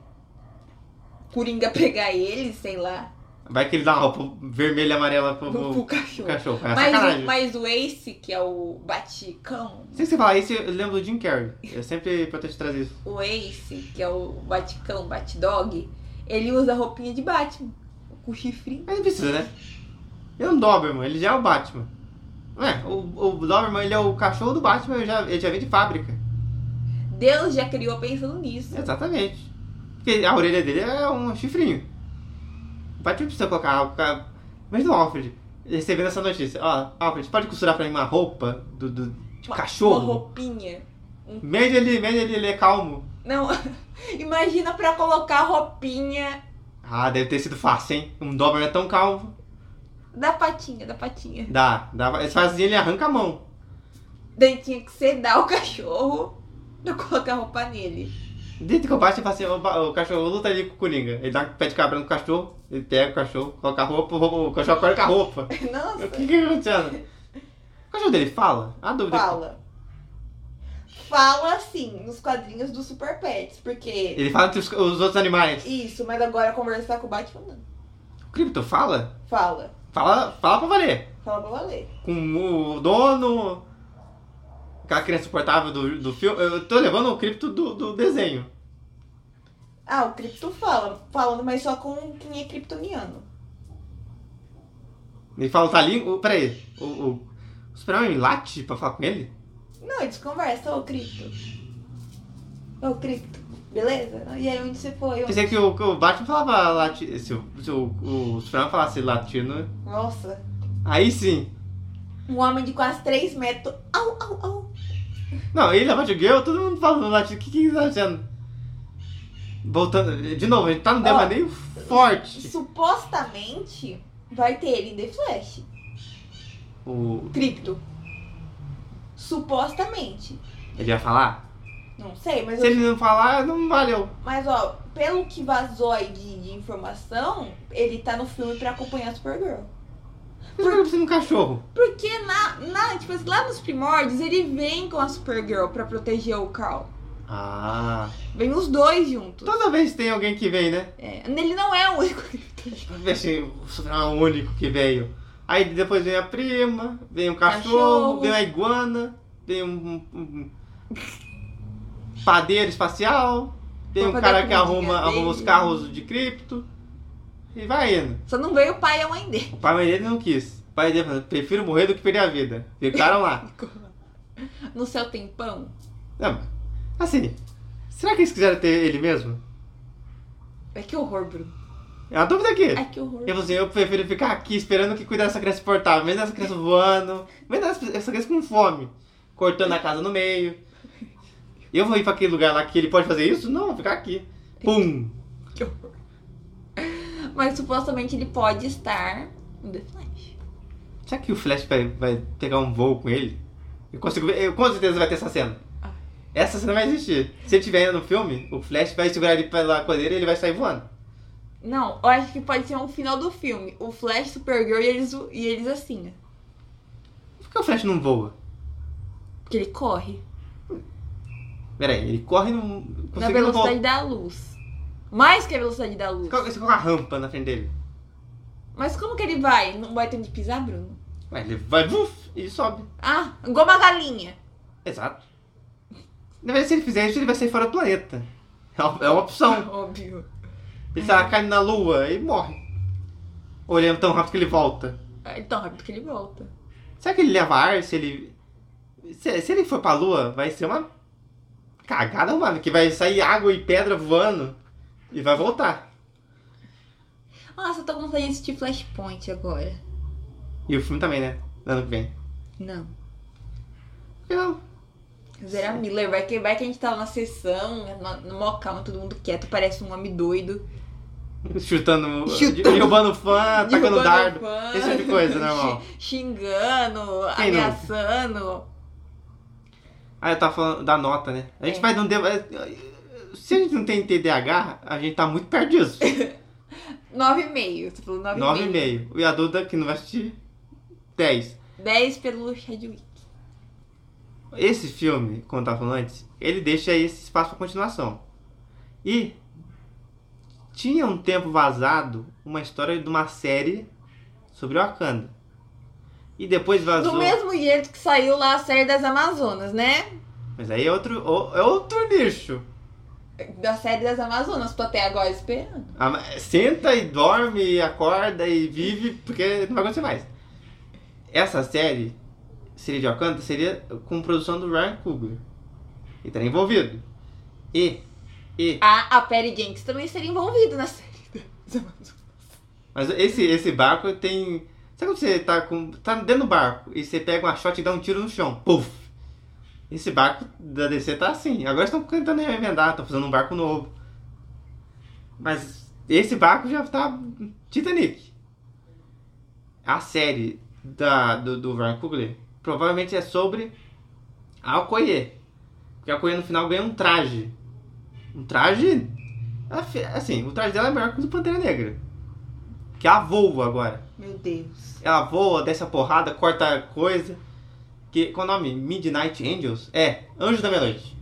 Coringa pegar ele, sei lá, Vai que ele dá uma roupa vermelha e amarela pro, pro, pro, pro pro cachorro. cachorro. É Mas o, mas o Ace, que é o Baticão, Sem você falar isso, eu lembro do Jim Carrey. Eu sempre protejo trazer isso. o Ace, que é o Baticão, Batdog, ele usa roupinha de Batman. Com chifrinho. Mas não precisa, né? Ele é um Doberman, ele já é o Batman. Não é? O, o Doberman, ele é o cachorro do Batman, ele já, ele já vem de fábrica. Deus já criou pensando nisso. Exatamente. Porque a orelha dele é um chifrinho. O Batman precisa colocar algo. Imagina o Alfred recebendo essa notícia. Ó, Alfred, pode costurar pra mim uma roupa do, do, de Uma- cachorro? Uma roupinha. Mede ele, mede ele, ele é calmo. Não, imagina pra colocar roupinha Ah, deve ter sido fácil, hein? Um Doberman é tão calmo. da patinha, da patinha. Dá, dá. Eles fazem ele arranca a mão. Daí tinha que sedar o cachorro pra colocar roupa nele. Dentro que eu baixo e falo assim, o, o cachorro luta ali com o Coringa. Ele dá um pé de cabra no cachorro, ele pega o cachorro, coloca a roupa, o, roupa- o cachorro acorda com a roupa. Nossa, O que que tá acontecendo? O cachorro dele fala? A dúvida. fala. Fala assim, nos quadrinhos do Super Pets, porque. Ele fala entre os, os outros animais. Isso, mas agora conversar com o Batman não. O Krypto fala? Fala. Fala, fala pra valer. Fala pra valer. Com o dono, aquela criança insuportável do, do filme. Eu tô levando o Krypto do, do desenho. Ah, o Krypto fala. Falando, mas só com quem é kryptoniano. Ele fala, tá ali. Peraí, o, o, o Superman late pra falar com ele? Não, eles conversam, ô Krypto. Ô Krypto, beleza? E aí, onde você foi? Onde... Pensei que o, que o Batman falava lati, se, o, se o, o Superman falasse latino. Nossa, Aí sim. Um homem de quase 3 metros. Au, au, au. Não, ele é Batgirl, todo mundo falando lá, o que que tá achando? Voltando, de novo, a gente tá num devaneio forte. Supostamente vai ter ele em The Flash. O, Cripto. Supostamente. ele vai falar? Não sei, mas, Se eu- ele não falar, não valeu. mas ó, pelo que vazou aí de, de informação, ele tá no filme pra acompanhar a Supergirl. Mas eu preciso de um cachorro. Porque na, na, tipo, assim, lá nos primórdios ele vem com a Supergirl pra proteger o Carl. Ah. Vem os dois juntos. Toda vez tem alguém que vem, né? É, ele não é o único criptoniano. Vamos ver se o Superman é o único que veio. Aí depois vem a prima, vem um cachorro, Cachorro. vem a iguana, vem um, um- um padeiro espacial, Pra um cara que arruma, arruma os carros de cripto. E vai indo. Só não veio o pai e a mãe dele. O pai dele não quis. O pai dele falou, prefiro morrer do que perder a vida. Ficaram lá. No céu tem pão? Não, assim, será que eles quiseram ter ele mesmo? É que horror, Bruno. É uma dúvida aqui. Ai, que horror. Eu falei assim, eu prefiro ficar aqui esperando que cuidar dessa criança portável, mesmo essa criança voando, mesmo essa criança com fome, cortando a casa no meio. Eu vou ir pra aquele lugar lá que ele pode fazer isso? Não, vou ficar aqui. Pum! Que horror. Mas supostamente ele pode estar no The Flash. Será que o Flash vai, vai pegar um voo com ele? Eu consigo ver, eu, com certeza vai ter essa cena. Ai. Essa cena vai existir. Se ele estiver no filme, o Flash vai segurar ele pela coleira e ele vai sair voando. Não, eu acho que pode ser um final do filme. O Flash, Supergirl e eles, e eles assim, ó. Por que o Flash não voa? Porque ele corre. Pera aí, ele corre no. na velocidade da luz. Mais que a velocidade da luz. Você coloca uma rampa na frente dele. Mas como que ele vai? Não vai ter onde pisar, Bruno? Mas ele vai, vuf, e sobe. Ah, igual uma galinha. Exato. Na verdade, se ele fizer isso, ele vai sair fora do planeta. É uma, é uma opção. Óbvio. Ele tá caindo na lua e morre. Ele é tão rápido que ele volta. Ah, Então, rápido que ele volta. Será que ele leva ar se ele. Se, se ele for pra lua, vai ser uma cagada, mano. Que vai sair água e pedra voando e vai voltar. Nossa, eu tô com vontade de assistir Flashpoint agora. E o filme também, né? No ano que vem. Não. Não? Zera Miller, vai que, vai que a gente tá na sessão, no, calma, todo mundo quieto, parece um homem doido. Chutando, Chutando. derrubando fã, tacando derrubando dardo. fã, Esse tipo de coisa, normal. xi- Xingando, Quem ameaçando. Ah, eu tava falando da nota, né? A gente É. vai não Se a gente não tem TDAH, a gente tá muito perto disso. 9,5. Você falou 9,5. 9,5. E a Duda, que não vai assistir, 10. 10 pelo Chadwick. Esse filme, como eu tava falando antes, ele deixa esse espaço pra continuação. E tinha um tempo vazado uma história de uma série sobre Wakanda. E depois vazou. Do mesmo jeito que saiu lá a série das Amazonas, né? Mas aí é outro, é outro nicho. Da série das Amazonas, tô até agora esperando. Senta e dorme, e acorda e vive, porque não vai acontecer mais. Essa série, seria de Wakanda, seria com produção do Ryan Coogler. Ele estaria envolvido. E, e, A, a Perry Jenkins também seria envolvida na série das Amazonas. mas esse, esse barco tem... Sabe quando você tá, com, tá dentro do barco e você pega uma shot e dá um tiro no chão? Puf! Esse barco da DC tá assim. Agora estão tentando reinventar, estão fazendo um barco novo. Mas esse barco já tá Titanic. A série da, do, do Ryan Coogler provavelmente é sobre a Okoye. Porque a Okoye no final ganha um traje. Um traje... Assim, o traje dela é maior que o do Pantera Negra. Que ela voa agora. Meu Deus. Ela voa, desce a porrada, corta coisa. Que, qual é o nome? Midnight Angels? É, Anjos da Meia-Noite.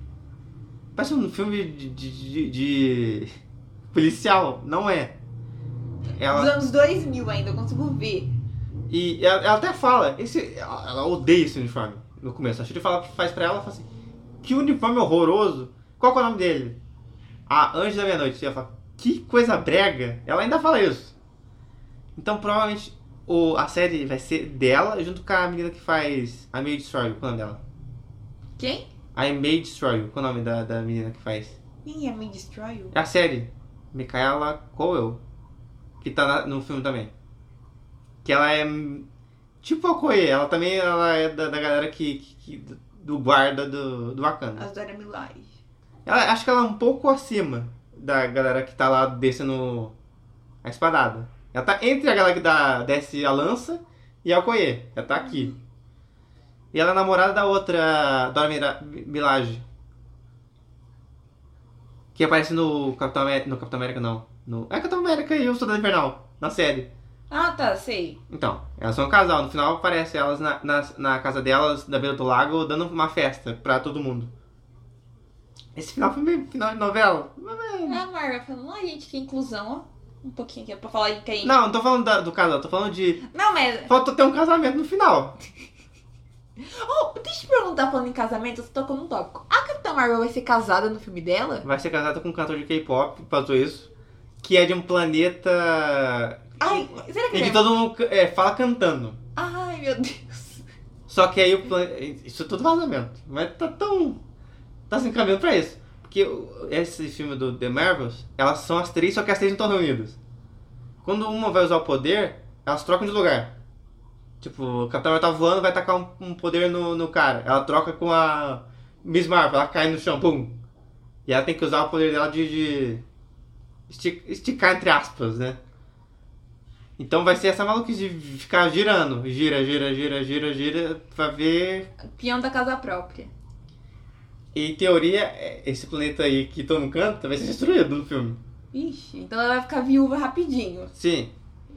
Parece um filme de, de, de- de policial, não é. Dos Ela, anos 2000 ainda, eu consigo ver. e ela, ela até fala, esse, ela, ela odeia esse uniforme no começo. A Shuri fala, faz pra ela, fala assim, que uniforme horroroso. Qual que é o nome dele? Ah, Anjos da Meia-Noite. E ela fala, que coisa brega. Ela ainda fala isso. Então provavelmente o, a série vai ser dela junto com a menina que faz a May Destroy, qual é o nome dela? Quem? A May Destroy, qual é o nome da, da menina que faz? Quem é Me Destroy You? É a série. Micaela Coel. Que tá na- no filme também. Que ela é. Tipo a Koe, ela também ela é da, da galera que, que- que- do guarda do, do Wakanda. As Dora Milaje. Ela, acho que ela é um pouco acima da galera que tá lá descendo a espadada. Ela tá entre a galera que dá, desce a lança e a Okoye. Ela tá aqui. E ela é namorada da outra Dora Mira-. Que aparece no Capitão América. No Capitão América não. No, é Capitão América e o Soldado Invernal. Na série. Ah, tá, sei. Então, elas são um casal. No final aparece elas na, na, na casa delas, na beira do lago, dando uma festa pra todo mundo. Esse final foi meio final de novela. A Marvel falando, ah, gente, que inclusão, ó. Um pouquinho aqui, pra falar que a gente... Não, não tô falando da- do casal, tô falando de. Não, mas... Faltou ter um casamento no final. Oh, deixa eu te perguntar, falando em casamento, você tocou num tópico. A Capitã Marvel vai ser casada no filme dela? Vai ser casada com um cantor de K-pop, faltou isso. Que é de um planeta. Ai, será que Em que vai... todo mundo é, fala cantando. Ai, meu Deus. Só que aí o planeta. Isso é tudo vazamento. Mas tá tão. Tá se encaminhando pra isso. O- esse filme do The Marvels, elas são as três, só que as três não estão reunidas. Quando uma vai usar o poder, elas trocam de lugar. Tipo, o Capitão Marvel tá voando, vai tacar um, um poder no, no cara. Ela troca com a Miss Marvel, ela cai no chão, pum. E ela tem que usar o poder dela de, de esti- esticar, entre aspas, né? Então vai ser essa maluquice de ficar girando. Gira, gira, gira, gira, gira, pra ver Peão da casa própria. E em teoria, é, esse planeta aí que todo mundo canta vai ser destruído no filme. Ixi, então ela vai ficar viúva rapidinho. Sim.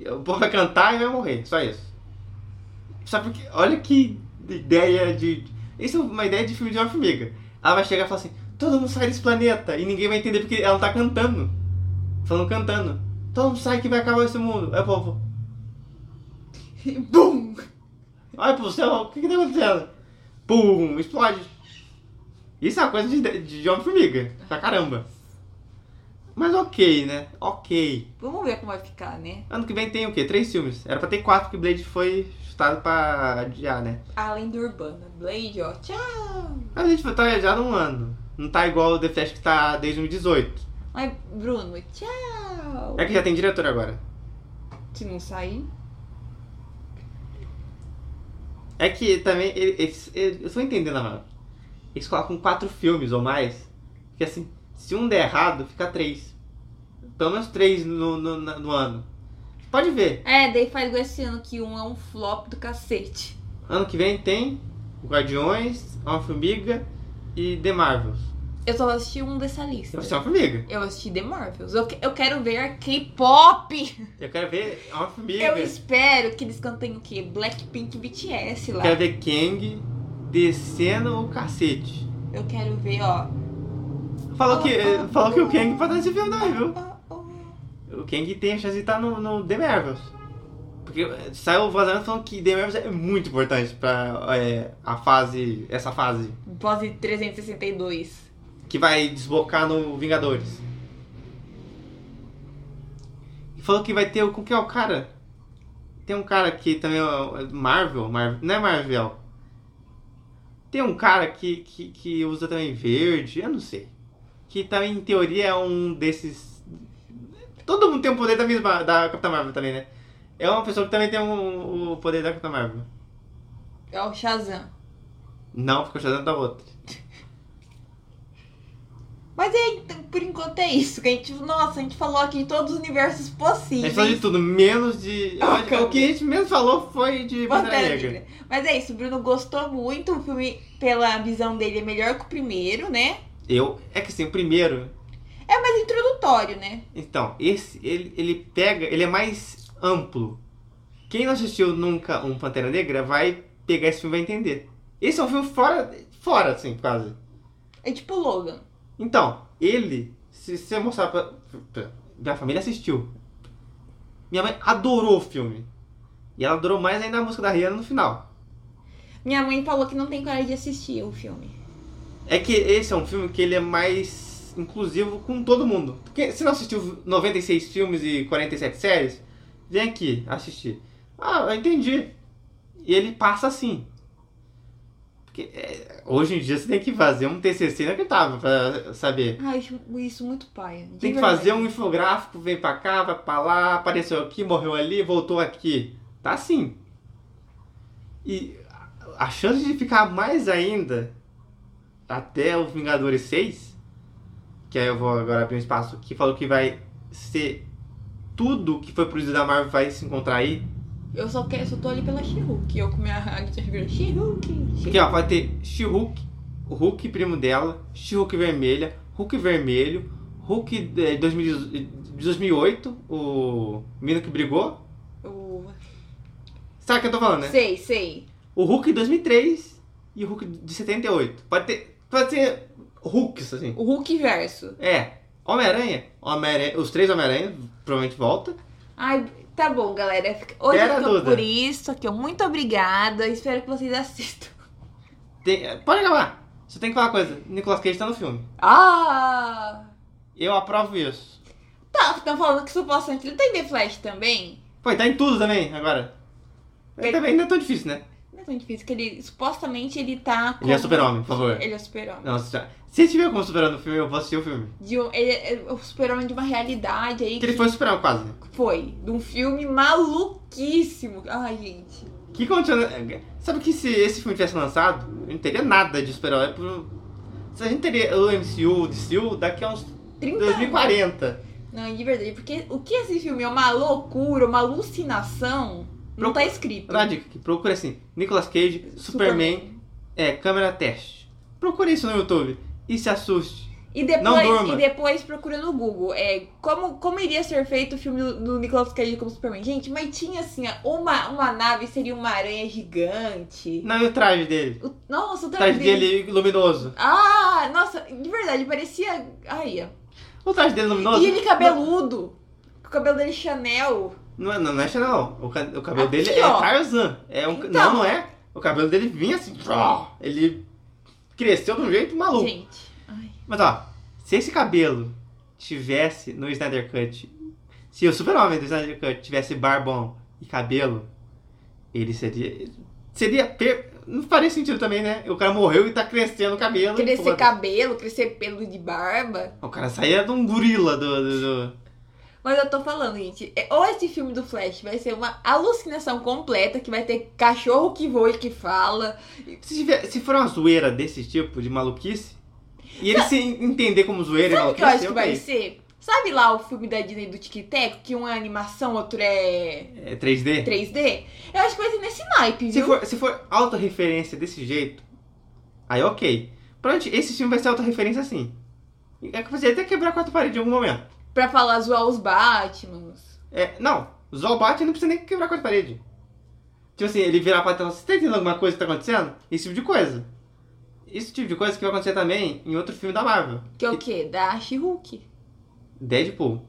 O povo vai cantar e vai morrer, só isso. Só porque, olha que ideia de. Isso é uma ideia de filme de uma formiga. Ela vai chegar e falar assim: todo mundo sai desse planeta e ninguém vai entender porque ela tá cantando. Falando cantando. Todo mundo sai que vai acabar esse mundo. O povo, Bum! olha pro céu, o que que tá acontecendo? Pum, explode. Isso é uma coisa de, de, Homem-Formiga, pra caramba. Mas ok, né? Ok. Vamos ver como vai ficar, né? Ano que vem tem o quê? Três filmes. Era pra ter quatro, porque Blade foi chutado pra adiar, né? Além do Urbana. Blade, ó. Tchau! A gente tá adiado um ano. Não tá igual o The Flash que tá desde 2018. Mas, Bruno, tchau! É que já tem diretor agora. Se não sair. É que também, ele- eles, eles- eu tô entendendo a. Eles colocam quatro filmes ou mais. Porque assim, se um der errado, fica três. Pelo menos três no, no, no ano. Pode ver. É, daí faz igual esse ano que um é um flop do cacete. Ano que vem tem Guardiões, Homem-Formiga e The Marvels. Eu só assisti um dessa lista. Vai ser uma formiga. Eu assisti The Marvels. Eu, eu quero ver K-pop! Eu quero ver Homem-Formiga. Eu espero que eles cantem o quê? Blackpink BTS lá. Quero ver Kang descendo o cacete. Eu quero ver, ó. Falou que, Oh, oh, falou que o oh. Kang pode nesse filme também, viu? Oh, oh. O Kang tem a chance de estar no, no The Marvels. Porque eh, saiu o vazamento falando que The Marvels é muito importante pra é, a fase, essa fase. Pose 362. Que vai desbocar no Vingadores. E falou que vai ter o. Que é o cara? Tem um cara que também é o- Marvel, Marvel. Não é Marvel. Tem um cara que, que, que usa também verde, eu não sei. Que também, em teoria, é um desses. Todo mundo tem o poder da mesma. Da Capitã Marvel também, né? É uma pessoa que também tem um- o poder da Capitã Marvel. É o Shazam. Não, porque o Shazam da outra. Mas é, então, por enquanto é isso. Que a gente, nossa, a gente falou aqui de todos os universos A possíveis. gente falou de tudo, menos de. O que a gente menos falou foi de Pantera Negra. Negra. Mas é isso, o Bruno gostou muito. O filme, pela visão dele, é melhor que o primeiro, né? Eu. É que assim, o primeiro. É mais introdutório, né? Então, esse, ele, ele pega. Ele é mais amplo. Quem não assistiu nunca um Pantera Negra vai pegar esse filme e vai entender. Esse é um filme fora. Fora, assim, quase. É tipo Logan. Então, ele. Se você mostrar pra. pra- Minha família assistiu. Minha mãe adorou o filme. E ela adorou mais ainda a música da Rihanna no final. Minha mãe falou que não tem coragem de assistir o filme. É que esse é um filme que ele é mais inclusivo com todo mundo. Porque se não assistiu 96 filmes e 47 séries, vem aqui assistir. Ah, eu entendi. E ele passa assim. É, hoje em dia você tem que fazer um TCC inacreditável pra saber. Ah, isso, isso muito paia. de Tem que verdade. fazer um infográfico, vem pra cá, vai pra lá, apareceu aqui, morreu ali, voltou aqui. Tá assim. E a a chance de ficar mais ainda até o Vingadores 6, que aí eu vou agora abrir um espaço, que falou que vai ser tudo que foi produzido da Marvel vai se encontrar aí. Eu só, quero, só tô ali pela She-Hulk. Eu com minha águia figura She-Hulk. She-Hulk. Porque ó, vai ter She-Hulk, o Hulk primo dela, She-Hulk vermelha, Hulk vermelho, Hulk de 2000 de 2008, o menino que brigou. O- Sabe o que eu tô falando, né? Sei, sei. O Hulk de 2003 e o Hulk de 78. Pode ter, pode ser Hulks assim. O Hulk verso. É, Homem-Aranha, Homem os três Homem-Aranha provavelmente volta. Ai, tá bom, galera. Hoje Era ficou Duda. por isso aqui. Muito obrigada. Espero que vocês assistam. Tem- pode acabar. Só tem que falar uma coisa. Nicolas Cage tá no filme. Ah! Eu aprovo isso. Tá, estão falando que supostamente ele tem The Flash também. Pô, e tá em tudo também agora. Ele- também não é tão difícil, né? Não é tão difícil que ele. Supostamente ele tá. Ele é super-homem, por favor. Ele é super-homem. Não, se, tiver como super-homem no filme, eu vou assistir o filme. De um- ele é o super-homem de uma realidade aí. Que ele foi super-homem quase. Foi. De um filme maluquíssimo. Ai, gente. Que né? Sabe que se esse filme tivesse lançado, não teria nada de super-herói. por- Se a gente teria o MCU, o DCU, daqui a uns 30 2040. Não, de verdade. Porque o que esse filme é uma loucura, uma alucinação, não tá escrito. Dá uma dica aqui, procura assim, Nicolas Cage, Superman, é, câmera teste. Procura isso no YouTube e se assuste. E Não depois, e depois procura no Google. É, como, como iria ser feito o filme do, do Nicolas Cage como Superman? Gente, mas tinha assim, uma, uma nave seria uma aranha gigante. Não, e o traje dele? O- nossa, o O traje traje dele luminoso. Ah, nossa, de verdade, parecia. Aí, ó. O traje dele luminoso? E ele cabeludo. O cabelo dele Chanel. Não, é- não, é Chanel, não. O, ca- o cabelo Aqui, dele é ó. Tarzan. É um, Então. Não, não é. O cabelo dele vinha assim. ó, Ele cresceu de um jeito maluco. Gente. Ai. Mas ó, se esse cabelo tivesse no Snyder Cut, se o super-homem do Snyder Cut tivesse barbão e cabelo, ele seria. Seria. Per... Não faria sentido também, né? O cara morreu e tá crescendo o cabelo. Crescer foda-se. cabelo, crescer pelo de barba. O cara saía de um gorila do. do, do- Mas eu tô falando, gente, é- ou esse filme do Flash vai ser uma alucinação completa, que vai ter cachorro que voa e que fala. Se, tiver- se for uma zoeira desse tipo, de maluquice, e ele se entender como zoeira e Sabe que maluquice, eu acho que vai ser? Sabe lá o filme da Disney do Tic Tac, que um é animação, outro é É 3D? 3D? Eu acho que vai ser nesse naipe, Se viu? for, se for autorreferência desse jeito, aí ok. Provavelmente esse filme vai ser autorreferência assim. É que você até quebrar a quarta parede em algum momento. Pra falar zoar os Batmans. É, não, zoar o Batman não precisa nem quebrar a quarta parede. Tipo assim, ele virar pra tela, você tá entendendo alguma coisa que tá acontecendo? Esse tipo de coisa. Esse tipo de coisa que vai acontecer também em outro filme da Marvel. Que é o quê? Da She-Hulk. Deadpool.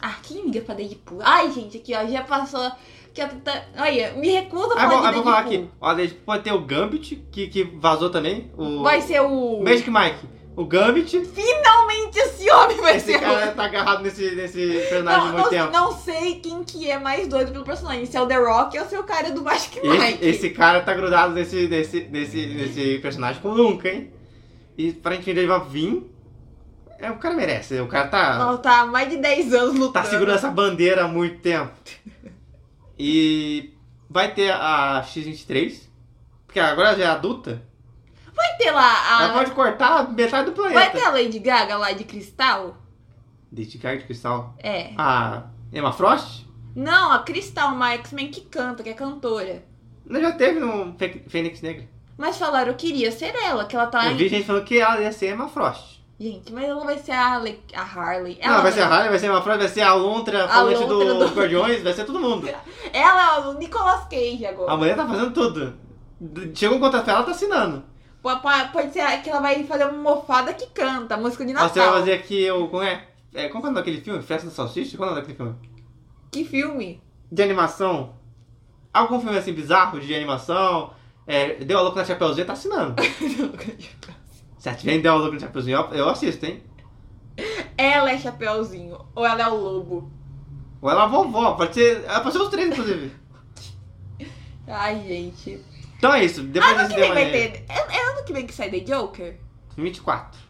Ah, quem liga pra Deadpool? Ai, gente, aqui, ó, já passou. Que tá... Olha, me recuso a Ah, falar bom, de ah, vou falar Deadpool. aqui. Ó, Deadpool pode ter o Gambit, que, que vazou também. O Vai ser o. Magic Mike. O Gambit. Finalmente esse homem vai Esse ser o. cara tá agarrado nesse, nesse personagem há Não, muito não, tempo. não sei quem que é mais doido pelo personagem, se é o The Rock ou se é o cara do Esse, Mike. esse cara tá grudado nesse, nesse, nesse, nesse personagem como nunca, hein? E aparentemente ele vai vir. É, o cara merece. O cara tá, Não, tá há mais de 10 anos lutando. tá segurando essa bandeira há muito tempo. E vai ter a X-23. Porque agora já é adulta. Vai ter lá Ela a. pode cortar metade do planeta. Vai ter a Lady Gaga lá de cristal? Lady Gaga de Cristal. É. A Emma Frost? Não, a Cristal, uma X-Men que canta, que é cantora. Não, já teve no Fênix Negra. Mas falaram que iria ser ela, que ela tá. Eu vi gente falando que ela ia ser Emma Frost. Gente, mas ela vai ser a, Ale- a Harley. não, Ela vai ser a Harley, vai ser a Emma Frost, vai ser a Lontra, a falante do, Lontra do- Guardiões, vai ser todo mundo. Ela é o Nicolas Cage agora. A mulher tá fazendo tudo. Chegou um contrato, ela tá assinando. Po- po- Pode ser que ela vai fazer uma mofada que canta, música de Natal. Você vai fazer aqui o. Como é? é como é o nome daquele filme? Festa do Salsicha? Qual é o nome daquele filme? Que filme? De animação. Algum filme assim bizarro de animação. É, Deu a louca na Chapeuzinho, tá assinando. Se ela tiver Deu a louca na Chapeuzinho, eu- eu assisto, hein? ela é Chapeuzinho, ou ela é o lobo. Ou ela é a vovó, pode ser. Ela pode ser os três, inclusive. Ai, gente. Então é isso. Depois Ano que vem vai ter. É, é ano que vem que sai The Joker? 24.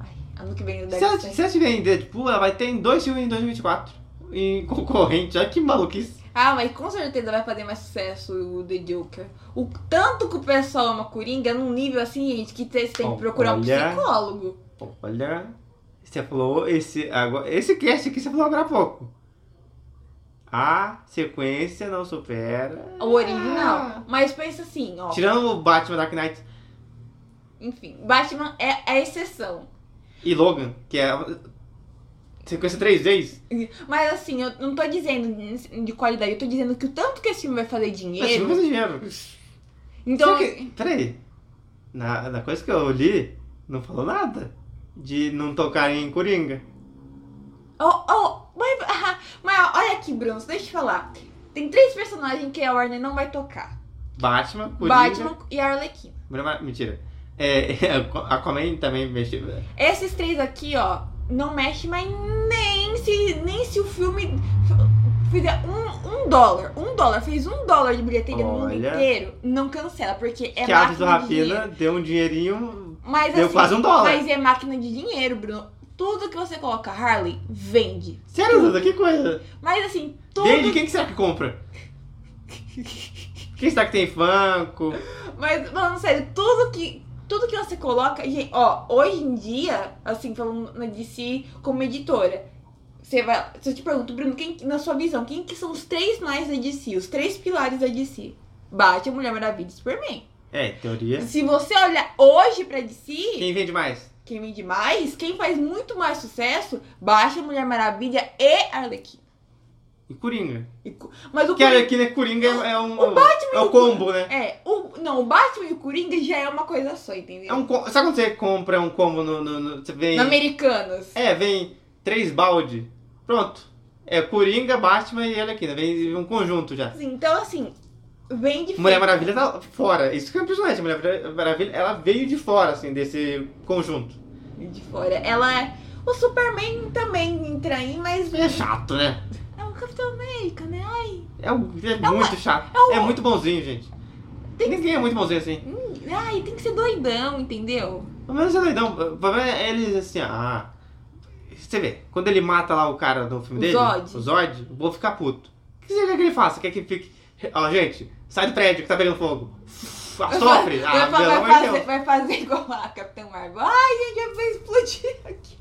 Ai, ano que vem Se deve sair. se ela tiver em Deadpool, ela vai ter em dois filmes em 2024. Em concorrente. Olha que maluquice. Ah, mas com certeza vai fazer mais sucesso o The Joker. O tanto que o pessoal ama Coringa, num nível assim, gente, que vocês têm que procurar um psicólogo. Olha, você falou esse agora, esse cast aqui você falou agora há pouco. A sequência não supera. O original. Mas pensa assim, ó. Tirando o Batman Dark Knight Enfim, Batman é a exceção. e Logan, que é a sequência três vezes. Mas assim, eu não tô dizendo de qualidade, eu tô dizendo que o tanto que esse filme vai fazer Mas não dinheiro. faz dinheiro. Então, que, peraí. Na, na coisa que eu li, não falou nada de não tocar em Coringa. Oh, oh, olha aqui, Bruno, deixa eu te falar. Tem três personagens que a Warner não vai tocar: Batman, Coringa. Batman e a Arlequina. Mara- Mentira. É, a Aquaman também mexeu. Esses três aqui, ó, não mexe, mas nem se, nem se o filme fizer um, um dólar. Um dólar, fez um dólar de bilheteria no mundo Olha. inteiro, não cancela, porque é que Aves do máquina de Rapina dinheiro. deu um dinheirinho. Mas, deu assim, quase um dólar. Mas é máquina de dinheiro, Bruno. Tudo que você coloca Harley, vende. Sério, Duda, que coisa. Mas assim, tudo. Vende, quem que será que compra? Quem será que tem Funko? Mas, falando sério, tudo que. Tudo que você coloca. Gente, ó, hoje em dia, assim, falando na DC como editora, você vai. Se eu te pergunto, Bruno, quem, na sua visão, quem que são os três mais da DC? Os três pilares da DC? Batman, Mulher Maravilha e Superman. É, teoria. Se você olhar hoje pra DC, Quem vende mais? Quem vende mais, quem faz muito mais sucesso, Batman, Mulher Maravilha e Arlequina. E Coringa. E Mas o Que Coringa- aqui, né? Coringa é, é um. O Batman é e o o combo, né? É, o, não, o Batman e o Coringa já é uma coisa só, entendeu? É um Sabe quando você compra um combo no. no- no- você vem. No Americanos. É, vem três balde. Pronto. É Coringa, Batman e Arlequina. Vem um conjunto já. Então, assim, vem de Mulher. Maravilha tá fora. Isso que é impressionante. Mulher Maravilha, ela veio de fora, assim, desse conjunto. De fora. Ela é. O Superman também entra aí, mas. É chato, né? É o Capitão América, né? Ai. É, um- é muito chato. é um- É muito bonzinho, gente. Ninguém é muito bonzinho assim. hum, Ai, tem que ser doidão, entendeu? Pelo menos é doidão. O problema é eles assim, ah. Você vê, quando ele mata lá o cara no filme O dele, Zod. o Zod, o povo fica puto. O que você quer que ele faça? Quer que fique. Ó, gente, sai do prédio que tá pegando fogo. Sofre! Ah, vai, pelo vai, fazer, vai fazer igual a Capitão Marvel. Ai, gente, vai explodir aqui.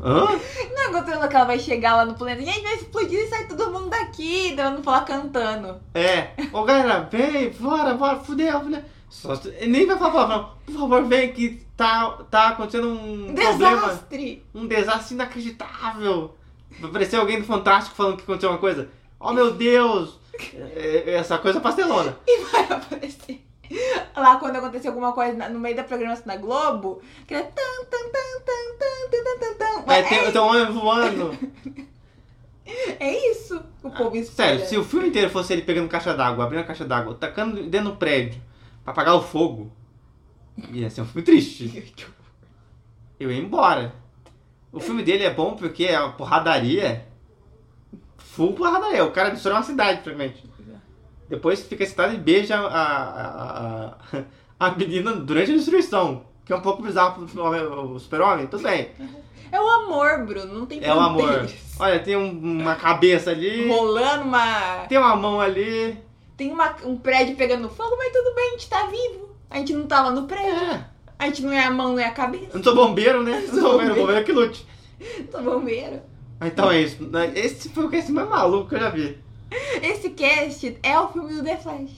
Hã? Não acontecendo que ela vai chegar lá no planeta. Gente, vai explodir e sai todo mundo daqui. Ela não falar cantando. É. Ô galera, vem, bora, bora, fudeu, fudeu. Só, nem vai falar palavrão. Por favor, vem que tá, tá acontecendo um problema. Desastre! Um desastre inacreditável. Vai aparecer alguém do Fantástico falando que aconteceu uma coisa. Oh meu Deus! É, Essa coisa é pastelona. E vai aparecer. Lá quando acontecer alguma coisa no meio da programação da Globo, que é tan tan tan tan tan tan tan tan. É, ter, tem um homem voando. é isso. O povo espera. Sério, se o filme inteiro fosse ele pegando caixa d'água, abrindo a caixa d'água, tacando dentro do prédio pra apagar o fogo, ia ser um filme triste. Eu ia embora. O filme dele é bom porque é uma porradaria. Full porradaria. O cara destrói uma cidade, praticamente. Depois fica excitado e beija a, a, a, a menina durante a destruição. Que é um pouco bizarro pro super-homem. Tudo bem. É o amor, Bruno. Não tem É o amor. Olha, tem um- uma cabeça ali. Rolando uma. Tem uma mão ali. Tem uma, um prédio pegando fogo, mas tudo bem, a gente tá vivo. A gente não tá lá no prédio. É. A gente não é a mão, não é a Eu cabeça. não sou bombeiro, né? Eu não sou bombeiro, bombeiro é que lute. Tô bombeiro. Então é isso. Esse foi o cast mais maluco que eu já vi. Esse cast é o filme do The Flash.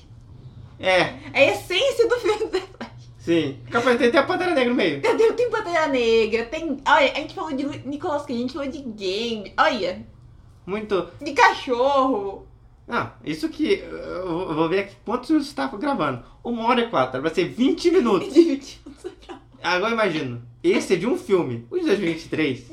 É, É a essência do filme do The Flash. sim. Capaz tem até a Pantera Negra no meio. Entendeu? Tem Pantera Negra, tem. Olha, a gente falou de Nicolas Cage, a gente falou de game. Olha, Muito. de cachorro. Não, isso que. Eu vou- ver aqui quantos minutos você tá gravando. Uma hora e quatro. Vai ser 20 minutos. Agora imagino. Esse é de um filme. O de 2023.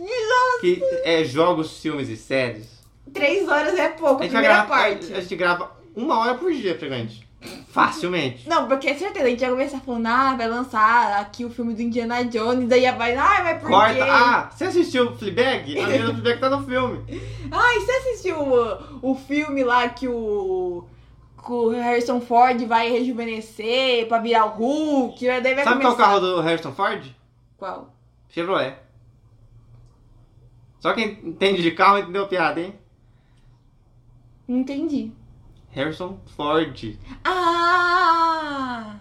Que é jogos, filmes e séries. Três horas é pouco, A a primeira gravar, parte. a gente grava uma hora por dia, praticamente. Facilmente. Não, porque é certeza, a gente vai começar falando, ah, vai lançar aqui o filme do Indiana Jones, daí vai, ah, vai por Corta. quê? Ah, você assistiu o Fleabag? A menina do Fleabag tá no filme. Ai, você assistiu o, o filme lá que o, que o Harrison Ford vai rejuvenescer pra virar o Hulk? Daí vai Sabe qual é o começar... carro do Harrison Ford? Qual? Chevrolet. Só quem entende de carro entendeu a piada, hein? Não entendi. Harrison Ford. Ah!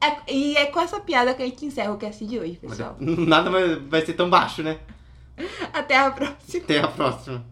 É- e é com essa piada que a gente encerra o cast de hoje, pessoal. Nada vai ser tão baixo, né? Até a próxima. Até a próxima.